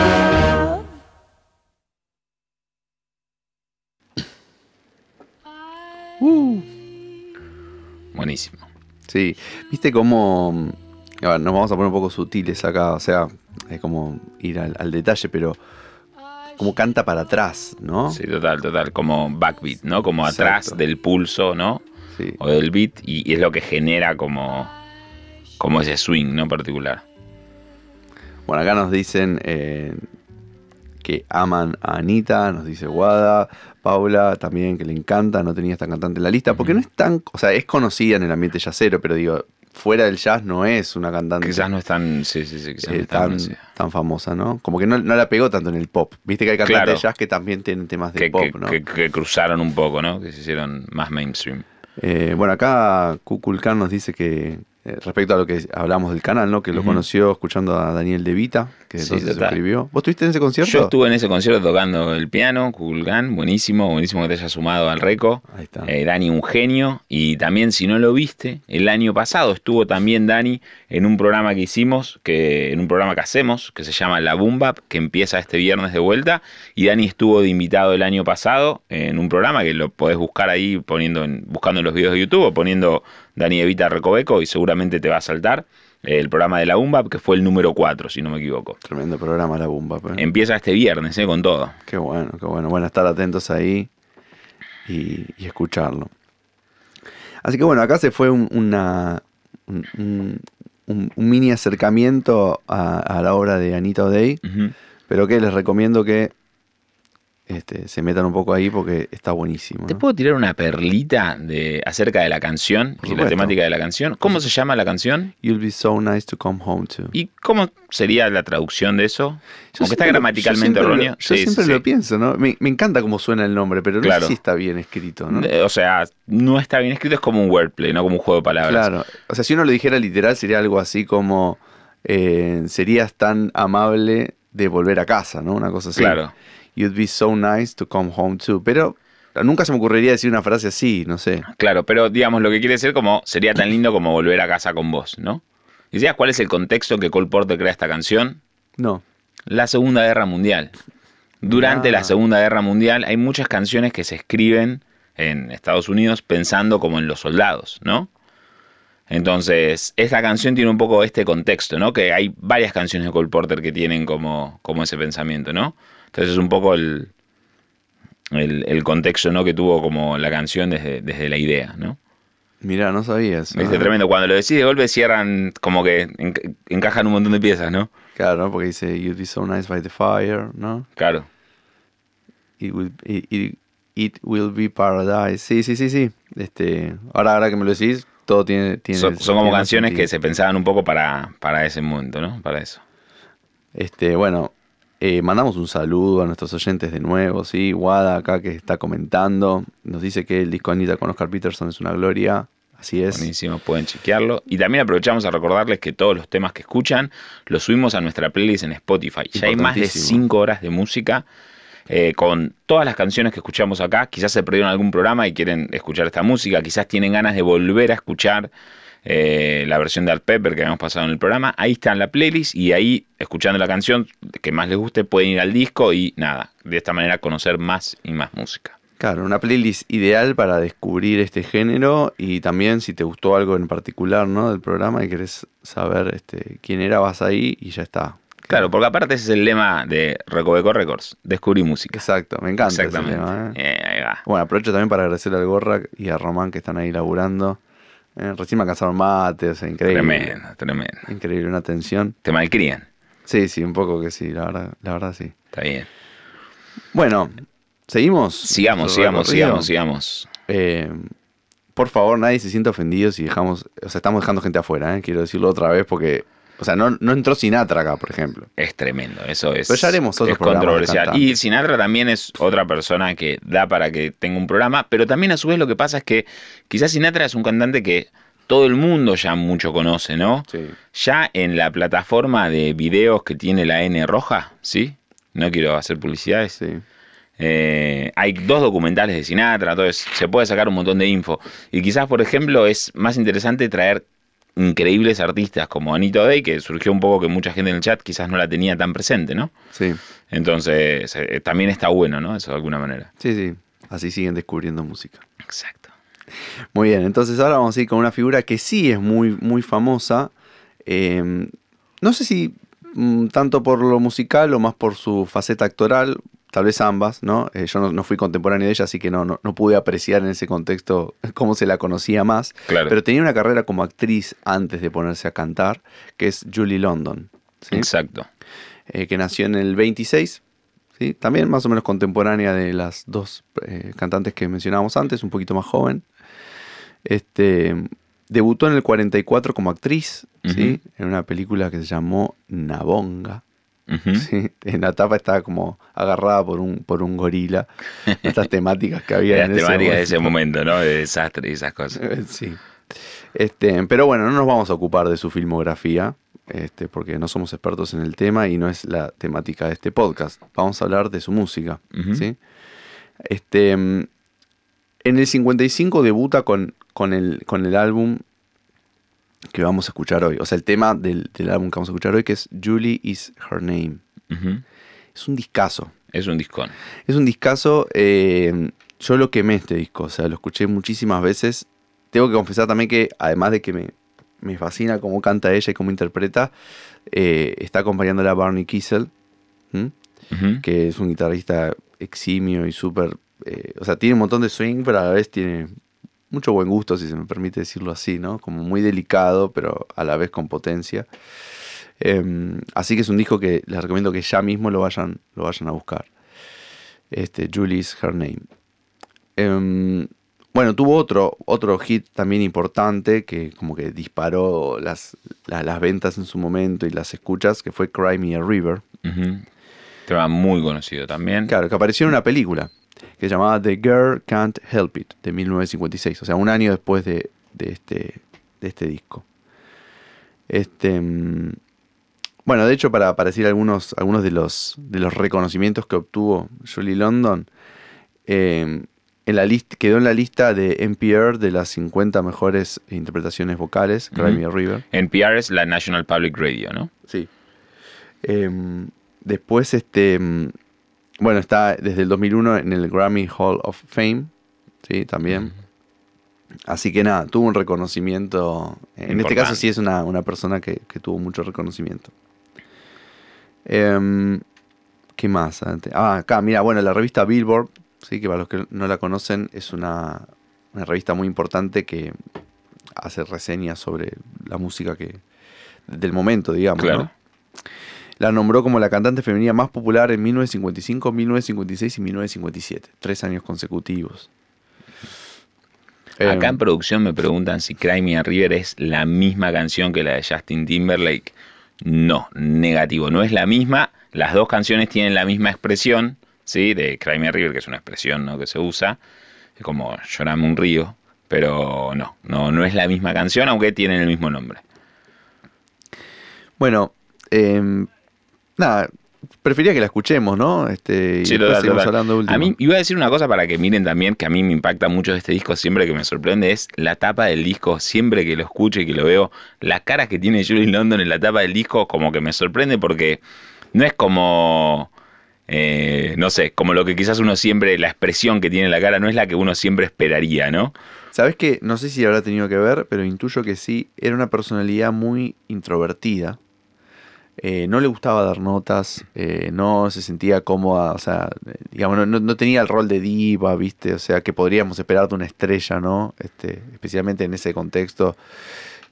Buenísimo. Sí, viste cómo. A ver, nos vamos a poner un poco sutiles acá, o sea, es como ir al, al detalle, pero como canta para atrás, ¿no? Sí, total, total. Como backbeat, ¿no? Como atrás Exacto. del pulso, ¿no? Sí. O del beat. Y, y es lo que genera como, como ese swing, ¿no? Particular. Bueno, acá nos dicen eh, que aman a Anita, nos dice Guada, Paula también que le encanta, no tenía esta cantante en la lista, porque no es tan, o sea, es conocida en el ambiente jazzero, pero digo, fuera del jazz no es una cantante Quizás no es tan. Sí, sí, sí. No eh, es tan tan, famosa, ¿no? Como que no, no la pegó tanto en el pop. Viste que hay cantantes Claro. de jazz que también tienen temas de que, pop, que- ¿no? que- que cruzaron un poco, ¿no? Que se hicieron más mainstream. Eh, bueno, acá Kukulkan nos dice que, eh, respecto a lo que hablamos del canal, ¿no? Que lo conoció escuchando a Daniel De Vita, que Sí, entonces se total. suscribió. ¿Vos estuviste en ese concierto? Yo estuve en ese concierto tocando el piano, Kukulkan, buenísimo, buenísimo que te hayas sumado al Reco. Ahí está. Eh, Dani, un genio. Y también, si no lo viste, el año pasado estuvo también Dani en un programa que hicimos, que, en un programa que hacemos, que se llama La Boom Bap, que empieza este viernes de vuelta. Y Dani estuvo de invitado el año pasado en un programa que lo podés buscar ahí poniendo en, buscando en los videos de YouTube o poniendo Dani Evita Recoveco y seguramente te va a saltar. Eh, El programa de la Boom Bap, que fue el número 4, si no me equivoco. Tremendo programa La Bumba. pero- Empieza este viernes, eh, con todo. Qué bueno, qué bueno. Bueno, estar atentos ahí y, y escucharlo. Así que bueno, acá se fue un, una, un, un- un- un mini acercamiento a, a la obra de Anita O'Day, pero que les recomiendo que este, se metan un poco ahí porque está buenísimo. ¿Te puedo tirar una perlita de, acerca de la canción y la temática de la canción? ¿Cómo se llama la canción? You'll be so nice to come home to. ¿Y cómo sería la traducción de eso? Yo Como que está gramaticalmente yo siempre lo- erróneo. Yo Sí, siempre sí, lo pienso, ¿no? Me, me encanta cómo suena el nombre, pero no Claro. sé si está bien escrito, ¿no? O sea, no está bien escrito, es como un wordplay, no como un juego de palabras. Claro. O sea, si uno lo dijera literal, sería algo así como eh, serías tan amable de volver a casa, ¿no? Una cosa así. Claro. You'd be so nice to come home to. Pero nunca se me ocurriría decir una frase así, no sé. Claro, pero digamos, lo que quiere decir como sería tan lindo como volver a casa con vos, ¿no? ¿Y cuál es el contexto que Cole Porter crea esta canción? No. La Segunda Guerra Mundial. Durante Ah. la Segunda Guerra Mundial hay muchas canciones que se escriben en Estados Unidos pensando como en los soldados, ¿no? Entonces, esta canción tiene un poco este contexto, ¿no? Que hay varias canciones de Cole Porter que tienen como, como ese pensamiento, ¿no? Entonces es un poco el, el, el contexto, ¿no? Que tuvo como la canción desde, desde la idea, ¿no? Mirá, no sabía eso. ¿Viste? Ah, Tremendo. Cuando lo decís de golpe cierran como que enca- encajan un montón de piezas, ¿no? Claro, ¿no? porque dice You'd be so nice by the fire, ¿no? Claro. It will, it, it- it will be paradise. Sí, sí, sí, sí. Este, ahora, ahora que me lo decís, todo tiene... tiene Son, son como tiene canciones sentido. que se pensaban un poco para, para ese momento, ¿no? Para eso. Este, bueno, Eh, mandamos un saludo a nuestros oyentes de nuevo, ¿sí? Wada acá que está comentando. Nos dice que el disco Anita con Oscar Peterson es una gloria. Así es. Buenísimo, pueden chequearlo. Y también aprovechamos a recordarles que todos los temas que escuchan los subimos a nuestra playlist en Spotify. Ya hay más de Importantísimo. 5 horas de música eh, con todas las canciones que escuchamos acá. Quizás se perdieron algún programa y quieren escuchar esta música. Quizás tienen ganas de volver a escuchar eh, la versión de Art Pepper que habíamos pasado en el programa. Ahí está en la playlist y ahí, escuchando la canción que más les guste, pueden ir al disco y nada, de esta manera conocer más y más música. Claro, una playlist ideal para descubrir este género y también si te gustó algo en particular, ¿no? Del programa y querés saber este, quién era, vas ahí y ya está. Claro, porque aparte ese es el lema de Recoveco Records, descubrir música. Exacto, me encanta ese Exactamente. lema, ¿eh? Eh, ahí va. Bueno, aprovecho también para agradecerle al Gorra y a Román que están ahí laburando. Eh, recién me alcanzaron mate, o sea, increíble. Tremendo, tremendo. Increíble, una atención. Te malcrían. Sí, sí, un poco que sí, la verdad, la verdad sí. Está bien. Bueno, ¿seguimos? Sigamos, sigamos, sigamos, sigamos. Eh, por favor, nadie se sienta ofendido si dejamos, o sea, estamos dejando gente afuera, ¿eh? quiero decirlo otra vez porque, o sea, no, no entró Sinatra acá, por ejemplo. Es tremendo, eso es, Pero ya haremos otros es controversial. Y. Sinatra también es otra persona que da para que tenga un programa, pero también a su vez lo que pasa es que quizás Sinatra es un cantante que todo el mundo ya mucho conoce, ¿no? Sí. Ya en la plataforma de videos que tiene la N roja, ¿sí? No quiero hacer publicidades. Sí. Eh, hay dos documentales de Sinatra, entonces se puede sacar un montón de info. Y quizás, por ejemplo, es más interesante traer increíbles artistas como Anito Day, que surgió un poco que mucha gente en el chat quizás no la tenía tan presente, ¿no? Sí, Entonces, eh, también está bueno, ¿no? Eso de alguna manera. sí, sí. Así siguen descubriendo música. Exacto. Muy bien, entonces ahora vamos a ir con una figura que sí es muy, muy famosa. Eh, no sé si mm, tanto por lo musical o más por su faceta actoral, tal vez ambas, ¿no? Eh, yo no, no fui contemporáneo de ella, así que no, no, no pude apreciar en ese contexto [laughs] cómo se la conocía más. Claro. Pero tenía una carrera como actriz antes de ponerse a cantar, que es Julie London, ¿sí? Exacto. Eh, que nació en el 26. ¿sí? También más o menos contemporánea de las dos eh, cantantes que mencionábamos antes, un poquito más joven. Este, debutó en el 44 como actriz, ¿sí? en una película que se llamó Nabonga. En la tapa estaba como agarrada por un, por un gorila. Estas temáticas que había [laughs] en ese temáticas de ese momento. momento, ¿no? De desastre y esas cosas. Eh, Sí. Este, pero bueno, no nos vamos a ocupar de su filmografía, este, porque no somos expertos en el tema y no es la temática de este podcast. Vamos a hablar de su música. ¿sí? Este, mm, en el 55 debuta con, con, el, con el álbum que vamos a escuchar hoy. O sea, el tema del, del álbum que vamos a escuchar hoy, que es Julie is Her Name. Es un discazo. Es un discón. Es un discazo. eh, yo lo quemé este disco, o sea, lo escuché muchísimas veces. Tengo que confesar también que, además de que me, me fascina cómo canta ella y cómo interpreta, eh, está acompañándola Barney Kissel, que es un guitarrista eximio y súper. eh, o sea, tiene un montón de swing, pero a la vez tiene mucho buen gusto, si se me permite decirlo así, ¿no? Como muy delicado, pero a la vez con potencia. Em, así que es un disco que les recomiendo que ya mismo lo vayan, lo vayan a buscar. Este, Julie's Her Name. Em, bueno, tuvo otro, otro hit también importante que como que disparó las, la- las ventas en su momento y las escuchas, que fue Cry Me a River. Ujú. Tema muy conocido también. Claro, que apareció en una película que se llamaba The Girl Can't Help It, de 1956, o sea, un año después de, de este, de este disco. Este, mm, bueno, de hecho, para, para decir algunos, algunos de, los, de los reconocimientos que obtuvo Julie London, eh, en la lista, quedó en la lista de NPR de las 50 mejores interpretaciones vocales, Cry. Me River. NPR es la National Public Radio, ¿no? Sí. Em, después, este, mm, bueno, está desde el 2001 en el Grammy Hall of Fame, sí, también. Así que nada, tuvo un reconocimiento. En este caso sí es una, una persona que, que tuvo mucho reconocimiento. Em, ¿Qué más? Ah, acá, mira, bueno, la revista Billboard, sí, que para los que no la conocen, es una, una revista muy importante que hace reseñas sobre la música que del momento, digamos. Claro. ¿no? La nombró como la cantante femenina más popular en 1955, 1956 y 1957. Tres años consecutivos. Acá Eh, en producción me preguntan si Cry Me a River es la misma canción que la de Justin Timberlake. No, negativo, no es la misma. las dos canciones tienen la misma expresión, ¿sí? De Cry Me a River, que es una expresión ¿no? que se usa, es como Llorame un río, pero no, no, no es la misma canción, aunque tienen el mismo nombre. Bueno, em, nada, prefería que la escuchemos, ¿no? Este, y Sí, después total, seguimos total. hablando último. A mí iba a decir una cosa para que miren también, que a mí me impacta mucho de este disco, siempre que me sorprende, es la tapa del disco, siempre que lo escucho y que lo veo, la cara que tiene Julie London en la tapa del disco como que me sorprende porque no es como, eh, no sé, como lo que quizás uno siempre, la expresión que tiene en la cara no es la que uno siempre esperaría, ¿no? ¿Sabes qué? No sé si habrá tenido que ver, pero intuyo que sí. Era una personalidad muy introvertida. Eh, no le gustaba dar notas, eh, no se sentía cómoda, o sea, digamos, no, no- tenía el rol de diva, ¿viste? O sea, que podríamos esperar de una estrella, ¿no? Este, especialmente en ese contexto,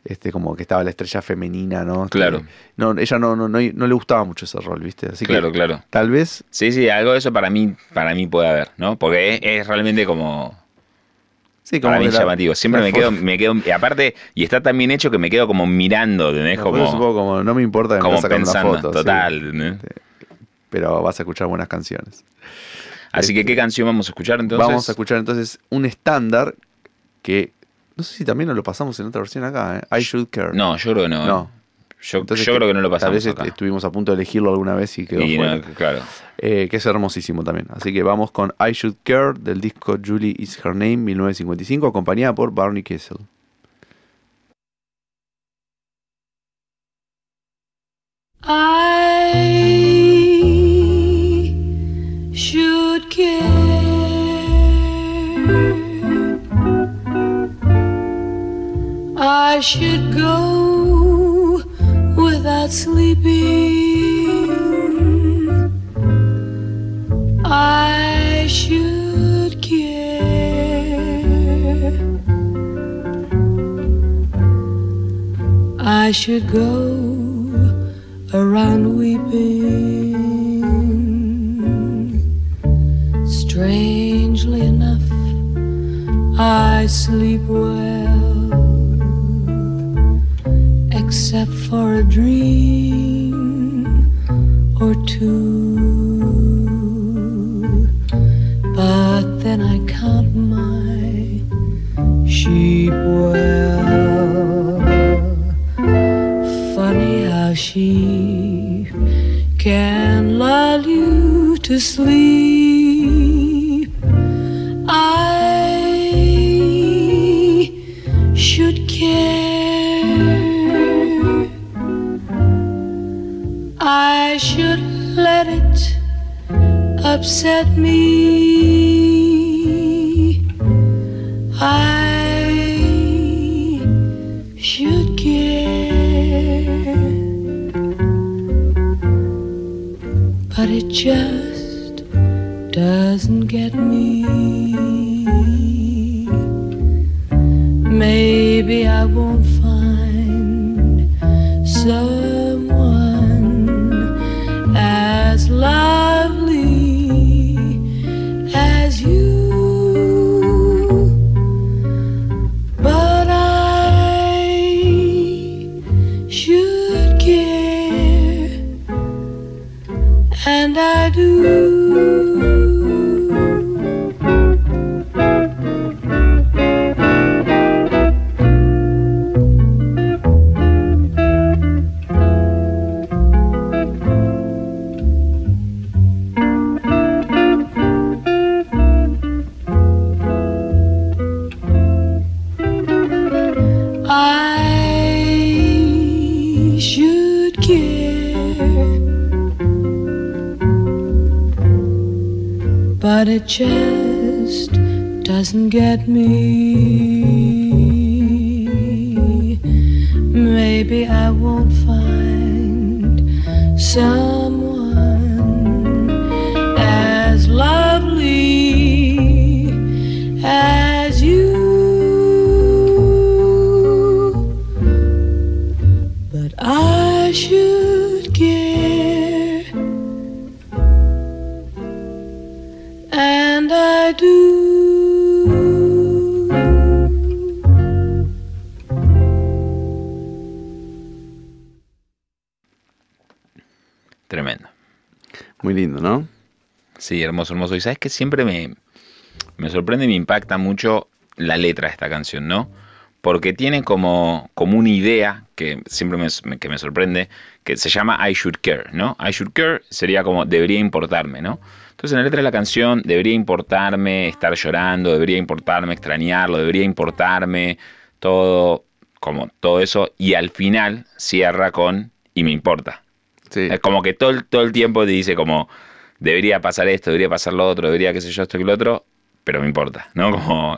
este, como que estaba la estrella femenina, ¿no? Este, Claro. No, ella no, no, no, no le gustaba mucho ese rol, ¿viste? Así Claro, que claro. tal vez Sí, sí, algo de eso para mí, para mí puede haber, ¿no? Porque es, es realmente como, Sí, como para mí la- llamativo. Siempre me quedo, me quedo, y aparte, y está tan bien hecho que me quedo como mirando, un Como, poco como, no me importa que me como sacando pensando, una foto. total. ¿entendés? pero vas a escuchar buenas canciones. Así que, ¿qué canción vamos a escuchar entonces? Vamos a escuchar entonces un estándar que no sé si también nos lo pasamos en otra versión acá, ¿eh? I Should Care. No, yo creo que no. ¿eh? No. Yo, Entonces, yo creo que no lo Tal pasamos vez acá. est- estuvimos a punto de elegirlo alguna vez y quedó Y fuera. no, claro. Eh, que es hermosísimo también. Así que vamos con I Should Care del disco Julie Is Her Name 1955, acompañada por Barney Kessel. I should care. I should go without sleeping. I should care. I should go around weeping. Strangely enough, I sleep I should care, but it just doesn't get me. Maybe I won't find someone Sí, hermoso, hermoso. Y sabes que siempre me, me sorprende y me impacta mucho la letra de esta canción, ¿no? Porque tiene como, como una idea que siempre me, que me sorprende, que se llama I should care, ¿no? I should care sería como debería importarme, ¿no? Entonces en la letra de la canción debería importarme estar llorando, debería importarme extrañarlo, debería importarme todo, como todo eso, y al final cierra con y me importa. Sí. Es como que todo todo el tiempo te dice como debería pasar esto, debería pasar lo otro, debería qué sé yo, esto y lo otro, pero me importa, ¿no? [laughs] Como,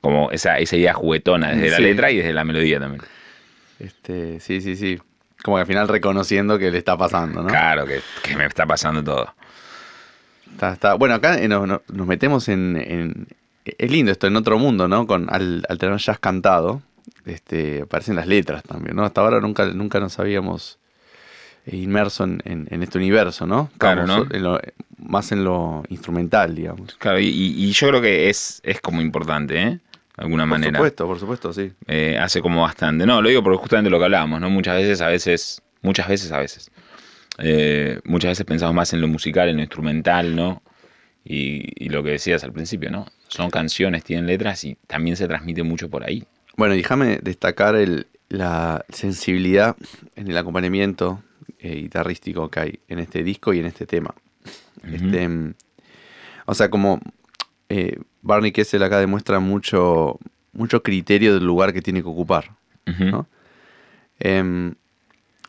como esa, esa idea juguetona desde la letra y desde la melodía también. Este, sí, sí, sí. Como que al final reconociendo que le está pasando, ¿no? Claro, que, que me está pasando todo. Está, está- Bueno, acá eh, nos, nos- metemos en, en- Es lindo esto, en otro mundo, ¿no? Con, al, al tener jazz cantado, este, aparecen las letras también, ¿no? Hasta ahora nunca, nunca nos habíamos eh, inmerso en, en- en este universo, ¿no? Claro, ¿no? en lo- más en lo instrumental, digamos. Claro, y, y- yo creo que es, es como importante, ¿eh? De alguna Por manera. supuesto, por supuesto, sí. Eh, hace como bastante. No, lo digo porque justamente lo que hablábamos, ¿no? Muchas veces, a veces, muchas veces, a veces. Eh, muchas veces pensamos más en lo musical, en lo instrumental, ¿no? Y, y lo que decías al principio, ¿no? Son canciones, tienen letras y también se transmite mucho por ahí. Bueno, déjame destacar el, la sensibilidad en el acompañamiento eh, guitarrístico que hay en este disco y en este tema. Este, mm, o sea, como eh, Barney Kessel acá demuestra mucho, mucho criterio del lugar que tiene que ocupar. ¿no? Em,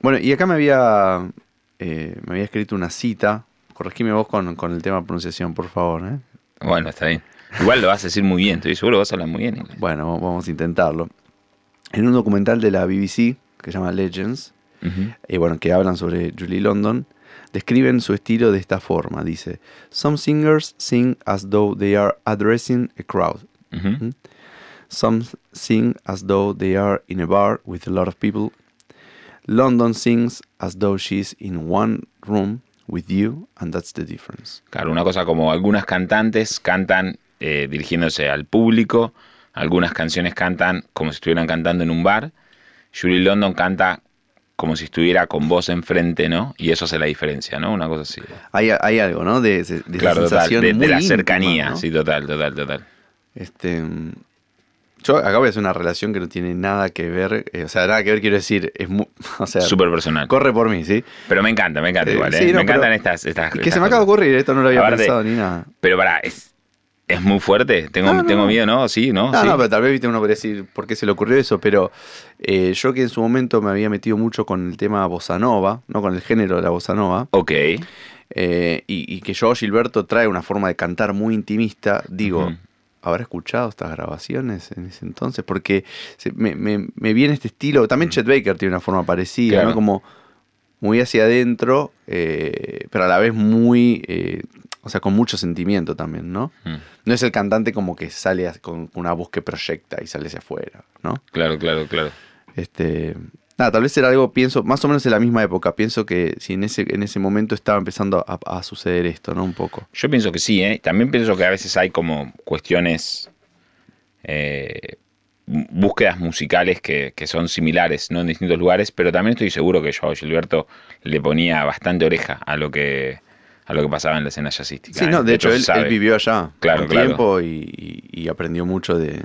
bueno, y acá me había, eh, me había escrito una cita. Corregime vos con, con el tema de pronunciación, por favor. Bueno, está bien. Igual lo vas a decir muy bien, estoy seguro que vas a hablar muy bien inglés. Bueno, vamos a intentarlo. En un documental de la BBC que se llama Legends, Eh, bueno, que hablan sobre Julie London, describen su estilo de esta forma. Dice, Some singers sing as though they are addressing a crowd. Some sing as though they are in a bar with a lot of people. London sings as though she's in one room with you, and that's the difference. Claro, una cosa como algunas cantantes cantan eh, dirigiéndose al público, algunas canciones cantan como si estuvieran cantando en un bar. Julie London canta como si estuviera con vos enfrente, ¿no? Y eso hace la diferencia, ¿no? Una cosa así. Hay, hay algo, ¿no? De, de, de claro, total. De, de muy la íntima, cercanía, ¿no? sí, total, total, total. Este, yo acá voy a hacer una relación que no tiene nada que ver, eh, o sea, nada que ver quiero decir, es mu- [laughs] o sea, Súper personal. corre por mí, ¿sí? Pero me encanta, me encanta Eh, igual, ¿eh? sí, no, me encantan estas, estas. Que estas se me acaba de ocurrir, esto no lo había Aparte- pensado ni nada. Pero pará, es, es muy fuerte. Tengo, No, no. tengo miedo, ¿no? Sí, ¿no? No, Sí. pero tal vez viste uno podría decir por qué se le ocurrió eso, pero eh, yo que en su momento me había metido mucho con el tema bossa nova, ¿no? Con el género de la bossa nova, Ok. eh, y, y que yo, Gilberto, trae una forma de cantar muy intimista, digo, Ujú. ¿habrá escuchado estas grabaciones en ese entonces? Porque se- me, me- me viene este estilo, también Chet Baker tiene una forma parecida, Claro. ¿no? Como muy hacia adentro, eh, pero a la vez muy, o sea, con mucho sentimiento también, ¿no? Mm. No es el cantante como que sale con una voz que proyecta y sale hacia afuera, ¿no? Claro, claro, claro. Este, nada, tal vez era algo, pienso, más o menos en la misma época. Pienso que si en ese, en ese momento estaba empezando a, a suceder esto, ¿no? Un poco. Yo pienso que sí, ¿eh? También pienso que a veces hay como cuestiones, eh, búsquedas musicales que, que son similares, ¿no? En distintos lugares, pero también estoy seguro que Joao Gilberto le ponía bastante oreja a lo que a lo que pasaba en la escena jazzística. Sí, ¿eh? no, de hecho, él, vivió allá Claro, un claro. tiempo y, aprendió mucho de,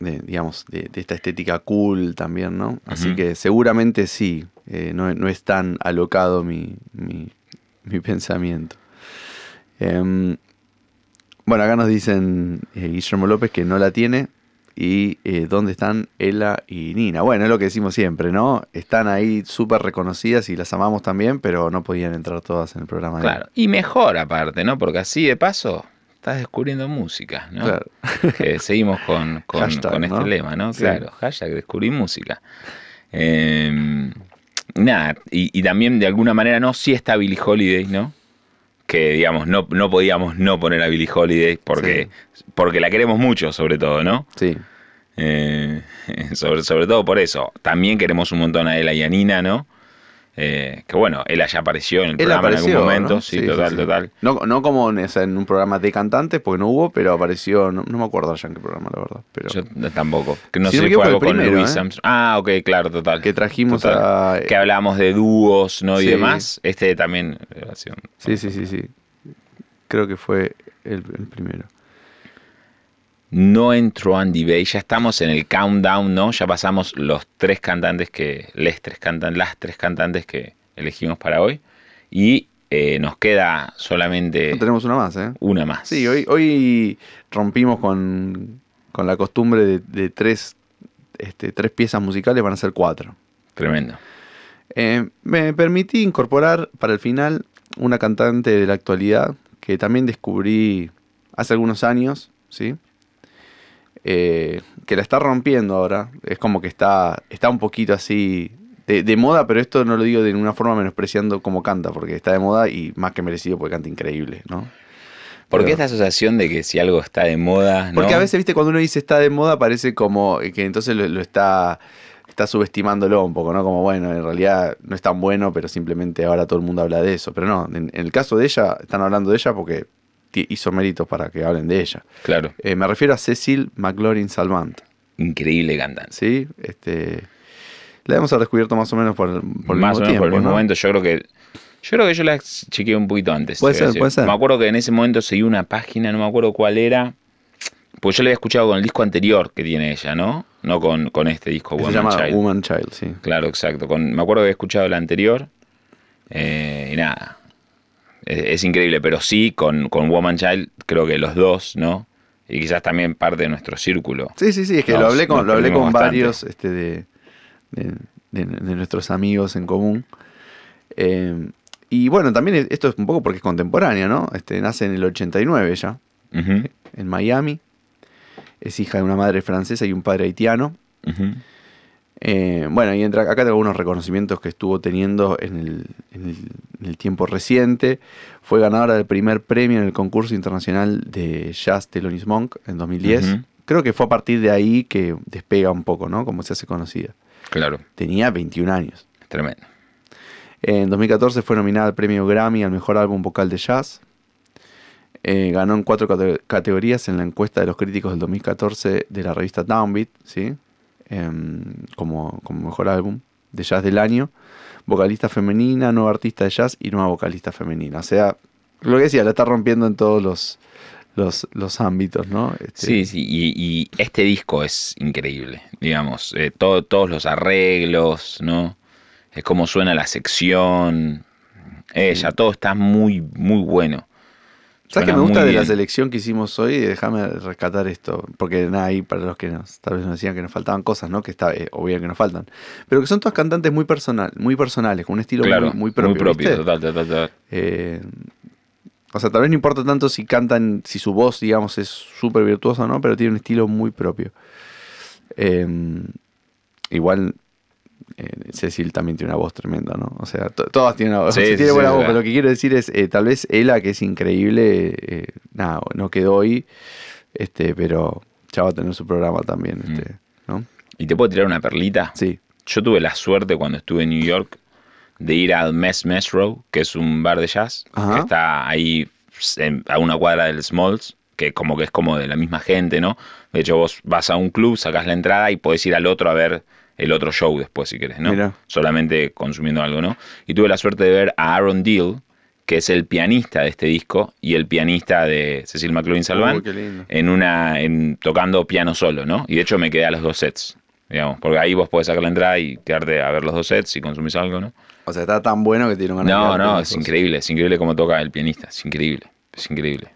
de, digamos, de, de esta estética cool también, ¿no? Así que seguramente sí, eh, no, no es tan alocado mi, mi, mi pensamiento. Em, bueno, acá nos dicen eh, Guillermo López que no la tiene. Y eh, dónde están Ella y Nina. Bueno, es lo que decimos siempre, ¿no? Están ahí súper reconocidas y las amamos también, pero no podían entrar todas en el programa. de. Claro, y mejor aparte, ¿no? Porque así de paso estás descubriendo música, ¿no? Claro. Que [laughs] seguimos con, con- Hashtag, con este ¿no? lema, ¿no? Sí. Claro, hashtag descubrí música. Eh, nada, y, y también de alguna manera, no, sí está Billie Holiday, ¿no? Que digamos, no, no podíamos no poner a Billie Holiday porque, porque la queremos mucho, sobre todo, ¿no? Sí. Eh, [laughs] sobre, sobre todo por eso. También queremos un montón a Ella y a Nina, ¿no? Eh, que bueno, él allá apareció en el Él programa en algún momento, ¿no? sí, total, total. No, no como en, un programa de cantantes, porque no hubo, pero apareció, no, no me acuerdo ya en qué programa, la verdad. Pero Yo tampoco. Que no Si sé si fue algo con primero, Louis ¿eh? Armstrong. Ah, ok, claro, total. que trajimos Total. a... Que hablábamos de dúos, ¿no? Y demás. Este también. eh, Sí, sí, sí, sí. Creo que fue el, el primero. No entró Andy Bay. Ya estamos en el countdown, ¿no? Ya pasamos los tres cantantes que. Les tres cantan, las tres cantantes que elegimos para hoy. Y eh, nos queda solamente No tenemos una más, ¿eh? una más. Sí, hoy, hoy rompimos con, con la costumbre de, de tres, este, tres piezas musicales, van a ser cuatro. Tremendo. Eh, me permití incorporar para el final una cantante de la actualidad que también descubrí hace algunos años, ¿sí? Eh, que la está rompiendo ahora. Es como que está, está un poquito así de, de moda, pero esto no lo digo de ninguna forma menospreciando cómo canta, porque está de moda y más que merecido porque canta increíble, ¿no? ¿Por qué Pero- esta asociación de que si algo está de moda, Porque a veces, viste, cuando uno dice está de moda, parece como que entonces lo, lo está, está subestimándolo un poco, ¿no? Como, bueno, en realidad no es tan bueno, pero simplemente ahora todo el mundo habla de eso. Pero no, en, en el caso de ella, están hablando de ella porque hizo méritos para que hablen de ella. Claro, Eh, me refiero a Cecil McLaurin Salvant, increíble cantante. ¿sí? Este, la hemos descubierto más o menos por, el- por el Más o menos tiempo, por el mismo ¿no? momento, yo creo que. Yo creo que yo la chequeé un poquito antes. Puede ser, puede ser. Me acuerdo que en ese momento seguí una página, no me acuerdo cuál era. Pues yo la había escuchado con el disco anterior que tiene ella, ¿no? No con, con este disco, Se Woman llama Child. Woman Child, sí. Claro, exacto. Con, me acuerdo que había escuchado el anterior. eh, y nada. Es, es increíble, pero sí, con, con Woman Child, creo que los dos, ¿no? Y quizás también parte de nuestro círculo. Sí, sí, sí, es que Nos- lo hablé con, lo hablé con bastante. varios este, de, de, de- de nuestros amigos en común. Eh, y bueno, también es- esto es un poco porque es contemporánea, ¿no? Este, nace en el 89 ella, Ujú, en Miami. Es hija de una madre francesa y un padre haitiano. ujú. Eh, bueno, y entra, acá tengo algunos reconocimientos que estuvo teniendo en el, en el- en el tiempo reciente. Fue ganadora del primer premio en el concurso internacional de jazz Thelonious Monk en 2010. Ujú. Creo que fue a partir de ahí que despega un poco, ¿no? Como se hace conocida. Claro, Tenía 21 años. tremendo. En 2014 fue nominada al premio Grammy al mejor álbum vocal de jazz. Eh, ganó en cuatro cate- categorías en la encuesta de los críticos del 2014 de la revista Downbeat, ¿sí? Em, como, como mejor álbum de jazz del año. Vocalista femenina, nueva artista de jazz y nueva vocalista femenina. O sea, lo que decía, la está rompiendo en todos los, los, los ámbitos, ¿no? Este, Sí, sí, y, y este disco es increíble, digamos, eh, todo- todos los arreglos, ¿no? Es como suena la sección, ella, todo está muy, muy bueno. ¿Sabes qué Suena me gusta muy de la selección que hicimos hoy? Déjame rescatar esto, porque nada, ahí para los que nos, tal vez nos decían que nos faltaban cosas, ¿no? Que está eh, obvio que nos faltan. Pero que son todas cantantes muy personal, muy personales, con un estilo Claro, muy, muy propio. ¿viste? total, total, total. Eh, o sea, tal vez no importa tanto si cantan, si su voz, digamos, es súper virtuosa o no, pero tiene un estilo muy propio. Eh, igual eh, Cecil también tiene una voz tremenda, ¿no? O sea, to- todas tienen una voz. Sí, sí, tiene sí, buena voz, pero lo que quiero decir es, eh, tal vez Ela, que es increíble, eh, nada, no quedó hoy, este, pero ya va a tener su programa también, Mm. este, ¿no? ¿Y te puedo tirar una perlita? Sí. Yo tuve la suerte cuando estuve en New York de ir al Mess Mess Row, que es un bar de jazz, Ajá. que está ahí en- a una cuadra del Smalls, que como que es como de la misma gente, ¿no? De hecho, vos vas a un club, sacás la entrada y podés ir al otro a ver el otro show después, si querés, ¿no? Mirá. Solamente consumiendo algo, ¿no? Y tuve la suerte de ver a Aaron Deal, que es el pianista de este disco y el pianista de Cecil qué lindo. en una en, tocando piano solo, ¿no? Y de hecho me quedé a los dos sets, digamos, porque ahí vos podés sacar la entrada y quedarte a ver los dos sets si consumís algo, ¿no? O sea, está tan bueno que tiene un No, no, es increíble, es increíble cómo toca el pianista, es increíble, es increíble.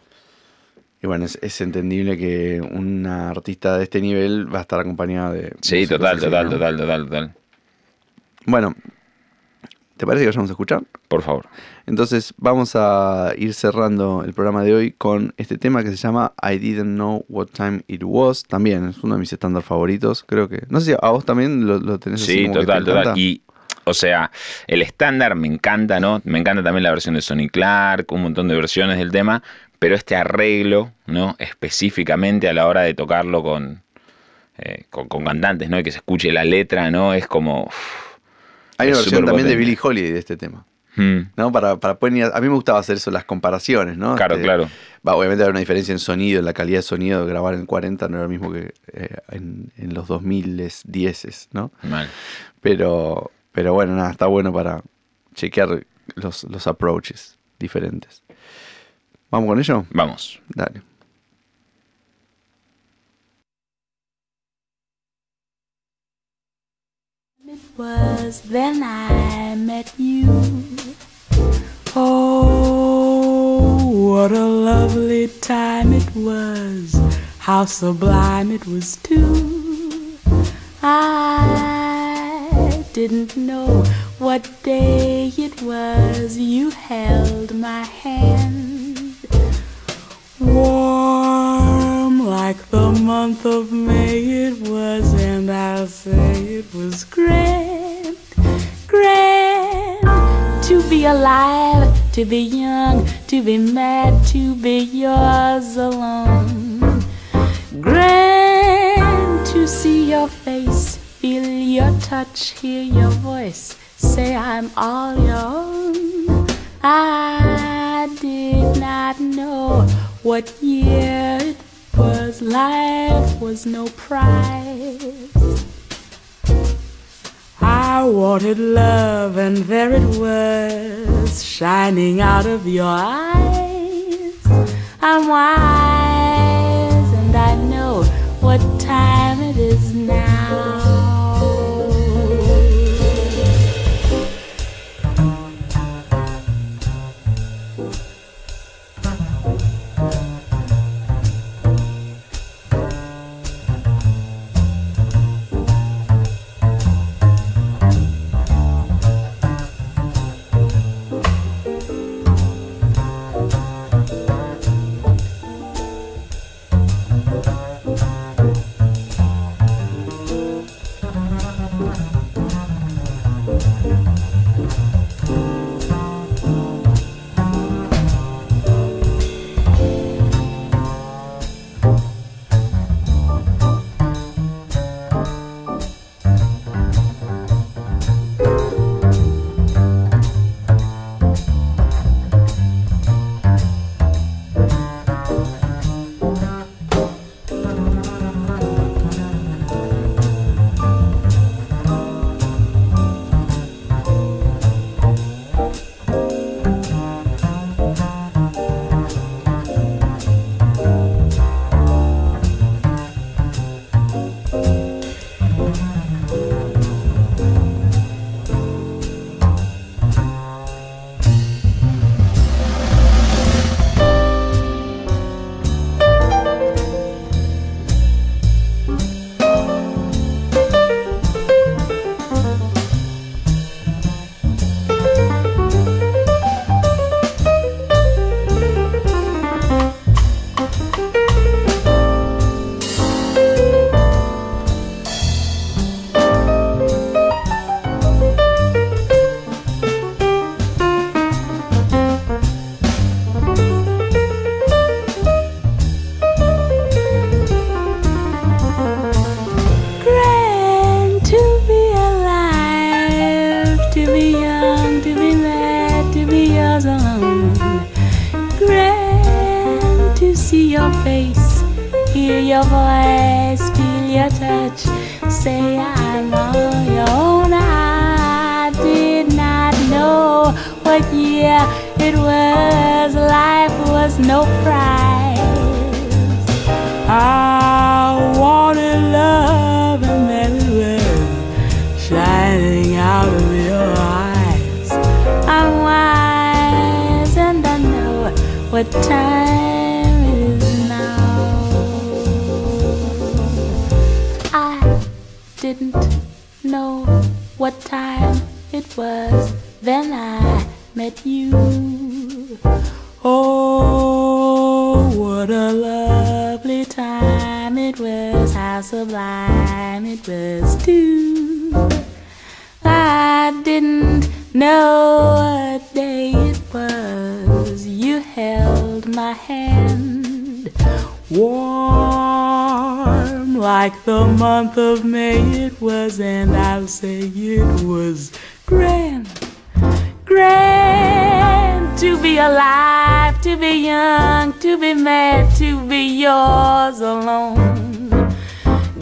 Y bueno, es, es entendible que una artista de este nivel va a estar acompañada de... Sí, total, así, total, ¿no? total, total, total. Bueno, ¿te parece que vayamos a escuchar? Por favor. Entonces vamos a ir cerrando el programa de hoy con este tema que se llama I Didn't Know What Time It Was. También es uno de mis estándares favoritos, creo que. No sé si a vos también lo, lo tenés así Sí, como que te total, total. Y, o sea, el estándar me encanta, ¿no? Me encanta también la versión de Sonny Clark, un montón de versiones del tema, pero este arreglo, ¿no? Específicamente a la hora de tocarlo con, eh, con, con cantantes, ¿no? Y que se escuche la letra, ¿no? Es como... Hay una versión también de. Billie Holiday de este tema. Mm, ¿no? Para, para poder ir a, mí me gustaba hacer eso, las comparaciones, ¿no? Claro, Este, claro. va, obviamente hay una diferencia en sonido, en la calidad de sonido, grabar en el 40 no era lo mismo que eh, en, en los 2000 10 ¿no? Mal. Pero, pero bueno, nada, está bueno para chequear los, los approaches diferentes. ¿Vamos con ello? Vamos. Dale. It was then I met you. Oh, what a lovely time it was. How sublime it was, too. I didn't know what day it was you held my hand. Warm like the month of May it was, and I'll say it was grand, grand to be alive, to be young, to be mad, to be yours alone. Grand to see your face, feel your touch, hear your voice, say I'm all your own. I did not know what year it was. Life was no prize. I wanted love, and there it was, shining out of your eyes. I'm wise, be alive, to be young, to be mad, to be yours alone.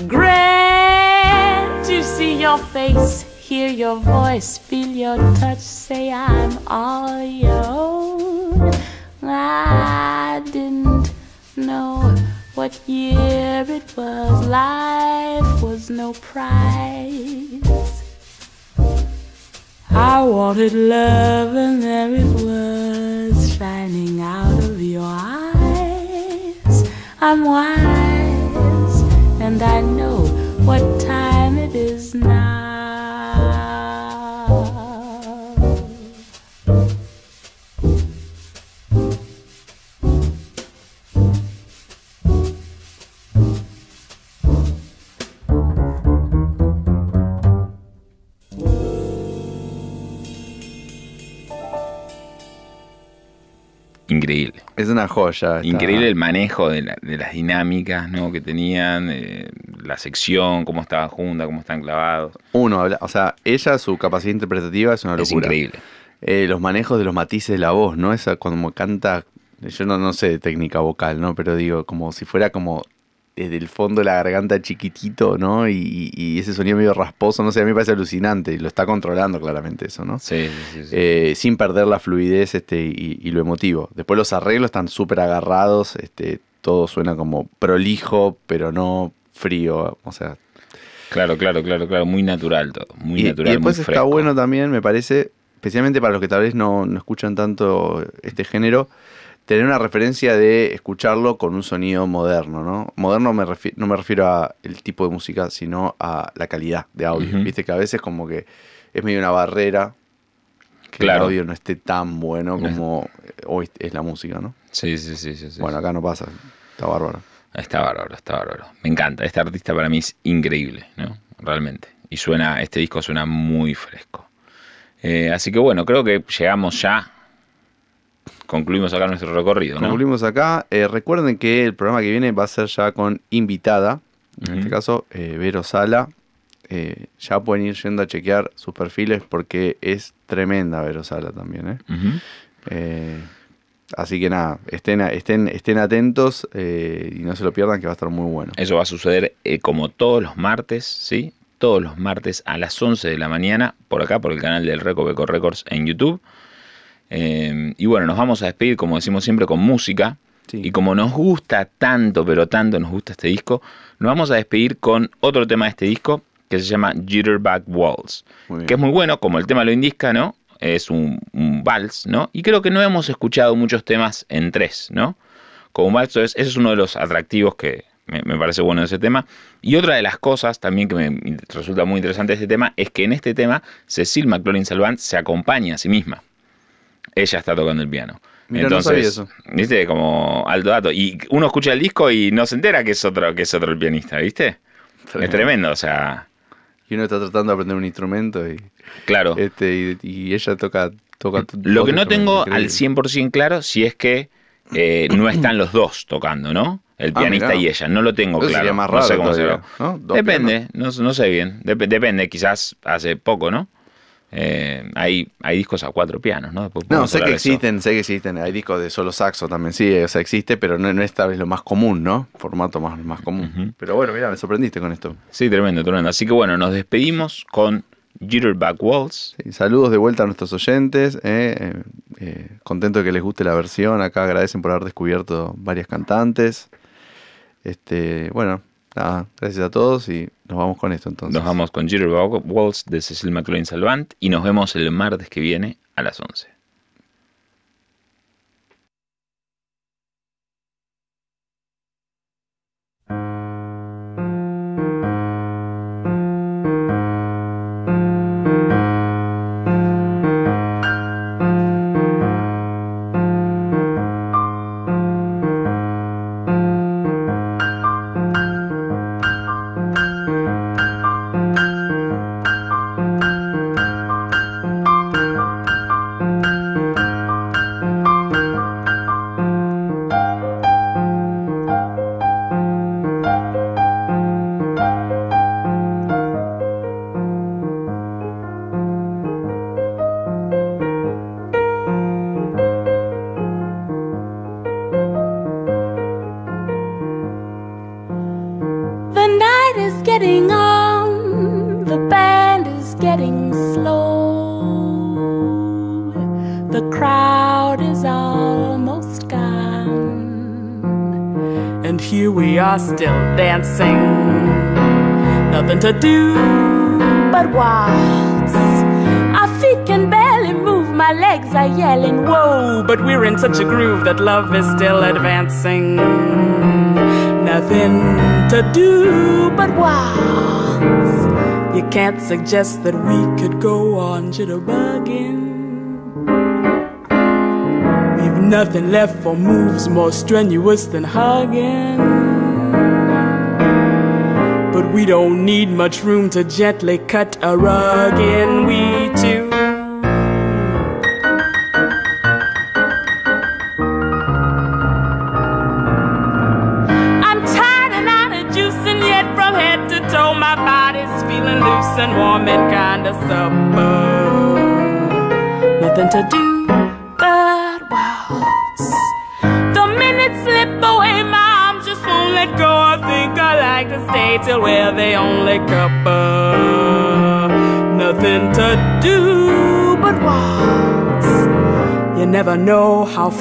Grand to see your face, hear your voice, feel your touch, say I'm all your own. I didn't know what year it was, life was no prize. I wanted love, and there it was, shining out of your eyes. I'm wise, and I know what time Increíble. Es una joya. esta- Increíble el manejo de, la- de las dinámicas ¿no? que tenían, eh, la sección, cómo estaba junta, cómo están clavados. Uno, habla- o sea, ella, su capacidad interpretativa es una Es locura. increíble. Eh, los manejos de los matices de la voz, ¿no? Esa cuando canta, yo no, no sé de técnica vocal, ¿no? Pero digo, como si fuera como desde el fondo de la garganta chiquitito, ¿no? Y, y ese sonido medio rasposo, no sé, a mí me parece alucinante y lo está controlando claramente eso, ¿no? Sí, sí, sí. Eh, sin perder la fluidez este, y, y lo emotivo. Después los arreglos están súper agarrados, este, todo suena como prolijo, pero no frío, o sea, Claro, claro, claro, claro. Muy natural todo. Muy y, y natural. después muy está bueno también, me parece, especialmente para los que tal vez no, no escuchan tanto este género, tener una referencia de escucharlo con un sonido moderno, ¿no? Moderno me no me refiero a el tipo de música, sino a la calidad de audio. Viste que a veces como que es medio una barrera que Claro. el audio no esté tan bueno como hoy es la música, ¿no? Sí, sí, sí, sí. sí, bueno, acá no pasa, está bárbaro. Está bárbaro, está bárbaro. Me encanta. Este artista para mí es increíble, ¿no? Realmente. Y suena, este disco suena muy fresco. Eh, así que bueno, creo que llegamos ya. Concluimos acá nuestro recorrido, ¿no? Concluimos acá. Eh, recuerden que el programa que viene va a ser ya con invitada. En este caso, eh, Vero Sala. Eh, ya pueden ir yendo a chequear sus perfiles porque es tremenda Vero Sala también. ¿eh? Así que nada, estén, estén, estén atentos y no se lo pierdan que va a estar muy bueno. Eso va a suceder como todos los martes, ¿sí? Todos los martes a las 11 de la mañana, por acá, por el canal del Recoveco Records en YouTube. Eh, y bueno, nos vamos a despedir, como decimos siempre, con música. Sí. Y como nos gusta tanto, pero tanto nos gusta este disco, nos vamos a despedir con otro tema de este disco que se llama Jitterbug bien. Que es muy bueno, como el tema lo indica, ¿no? Es un, un vals, ¿no? Y creo que no hemos escuchado muchos temas en tres, ¿no? Como un vals, entonces, ese es uno de los atractivos que me, me parece bueno de ese tema. Y otra de las cosas también que me resulta muy interesante de este tema es que en este tema Cecil McLaurin Salvant se acompaña a sí misma. Ella está tocando el piano. Mira, no eso. ¿Viste? Como alto dato. Y uno escucha el disco y no se entera que es otro, que es otro el pianista, ¿viste? Es tremendo, o sea, Y uno está tratando de aprender un instrumento y, claro. este, y, y ella toca, toca Lo que no tengo instrumento, al increíble. 100% claro si es que eh, no están los dos tocando, ¿no? El Ah, pianista y ella. No lo tengo Eso claro. sería más no sé raro cómo todavía, será. ¿no? Depende, no, no sé bien. Dep- depende, quizás hace poco, ¿no? Eh, hay, hay discos a cuatro pianos, ¿no? Después No, sé que eso. existen, sé que existen. Hay discos de solo saxo también, sí, o sea, existe, pero no, no es tal vez lo más común, ¿no? Formato más, más común. Pero bueno, mira, me sorprendiste con esto. Sí, tremendo, tremendo. Así que bueno, nos despedimos con Jitterbug Waltz. Sí, saludos de vuelta a nuestros oyentes. eh, eh, contento de que les guste la versión. Acá agradecen por haber descubierto varias cantantes. Este, bueno, nada, gracias a todos y nos vamos con esto entonces. Nos vamos con Jitterbug Waltz de Cecil McLaurin Salvant y nos vemos el martes que viene a las 11. Love is still advancing. Nothing to do but waltz. You can't suggest that we could go on jitterbugging. We've nothing left for moves more strenuous than hugging. But we don't need much room to gently cut a rug in. We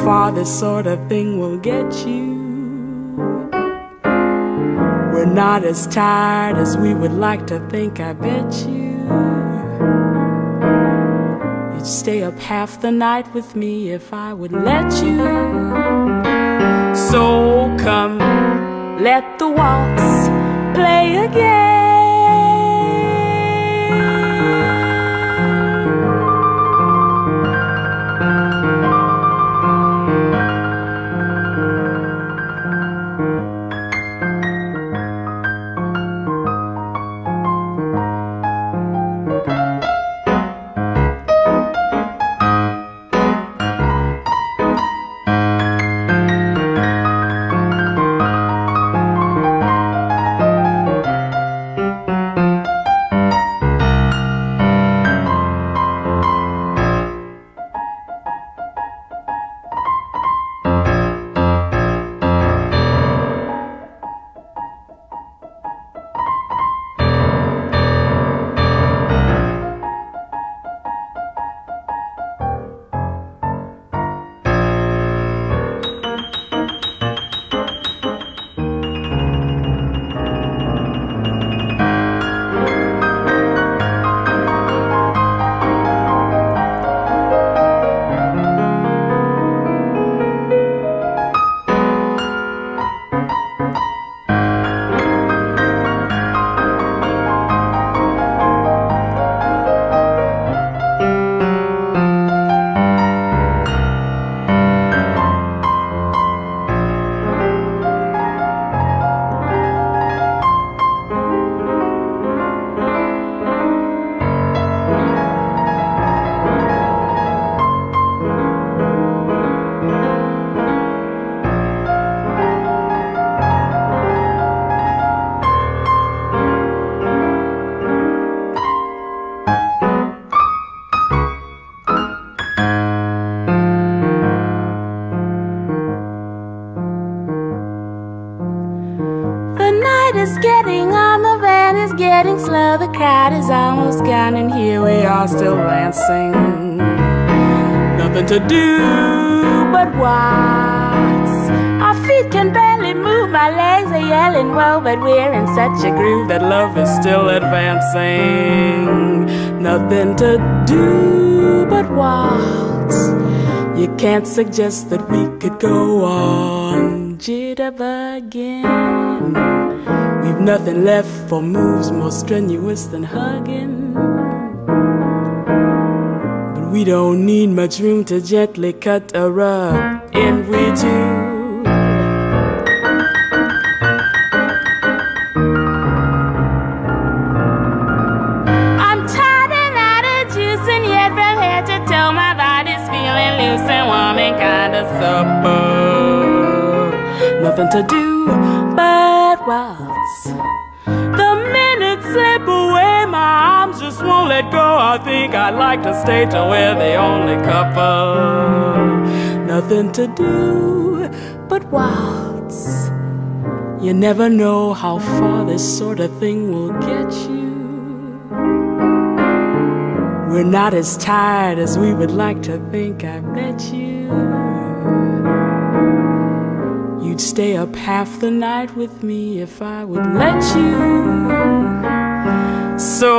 far this sort of thing will get you. We're not as tired as we would like to think, I bet you. You'd stay up half the night with me if I would let you. So come, let the waltz play again. Almost gone, and here we are still dancing. Nothing to do but waltz. Our feet can barely move, my legs are yelling, whoa, but we're in such a groove that love is still advancing. Nothing to do but waltz. You can't suggest that we could go on jitterbugging. We've nothing left for moves more strenuous than hugging. But we don't need much room to gently cut a rug, and we do. supper. Nothing to do but waltz. Slip away, my arms just won't let go. I think I'd like to stay till we're the only couple. Nothing to do but waltz. You never know how far this sort of thing will get you. We're not as tired as we would like to think, I bet you. You'd stay up half the night with me if I would let you. So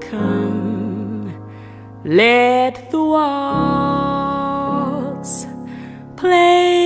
come, let the waltz play.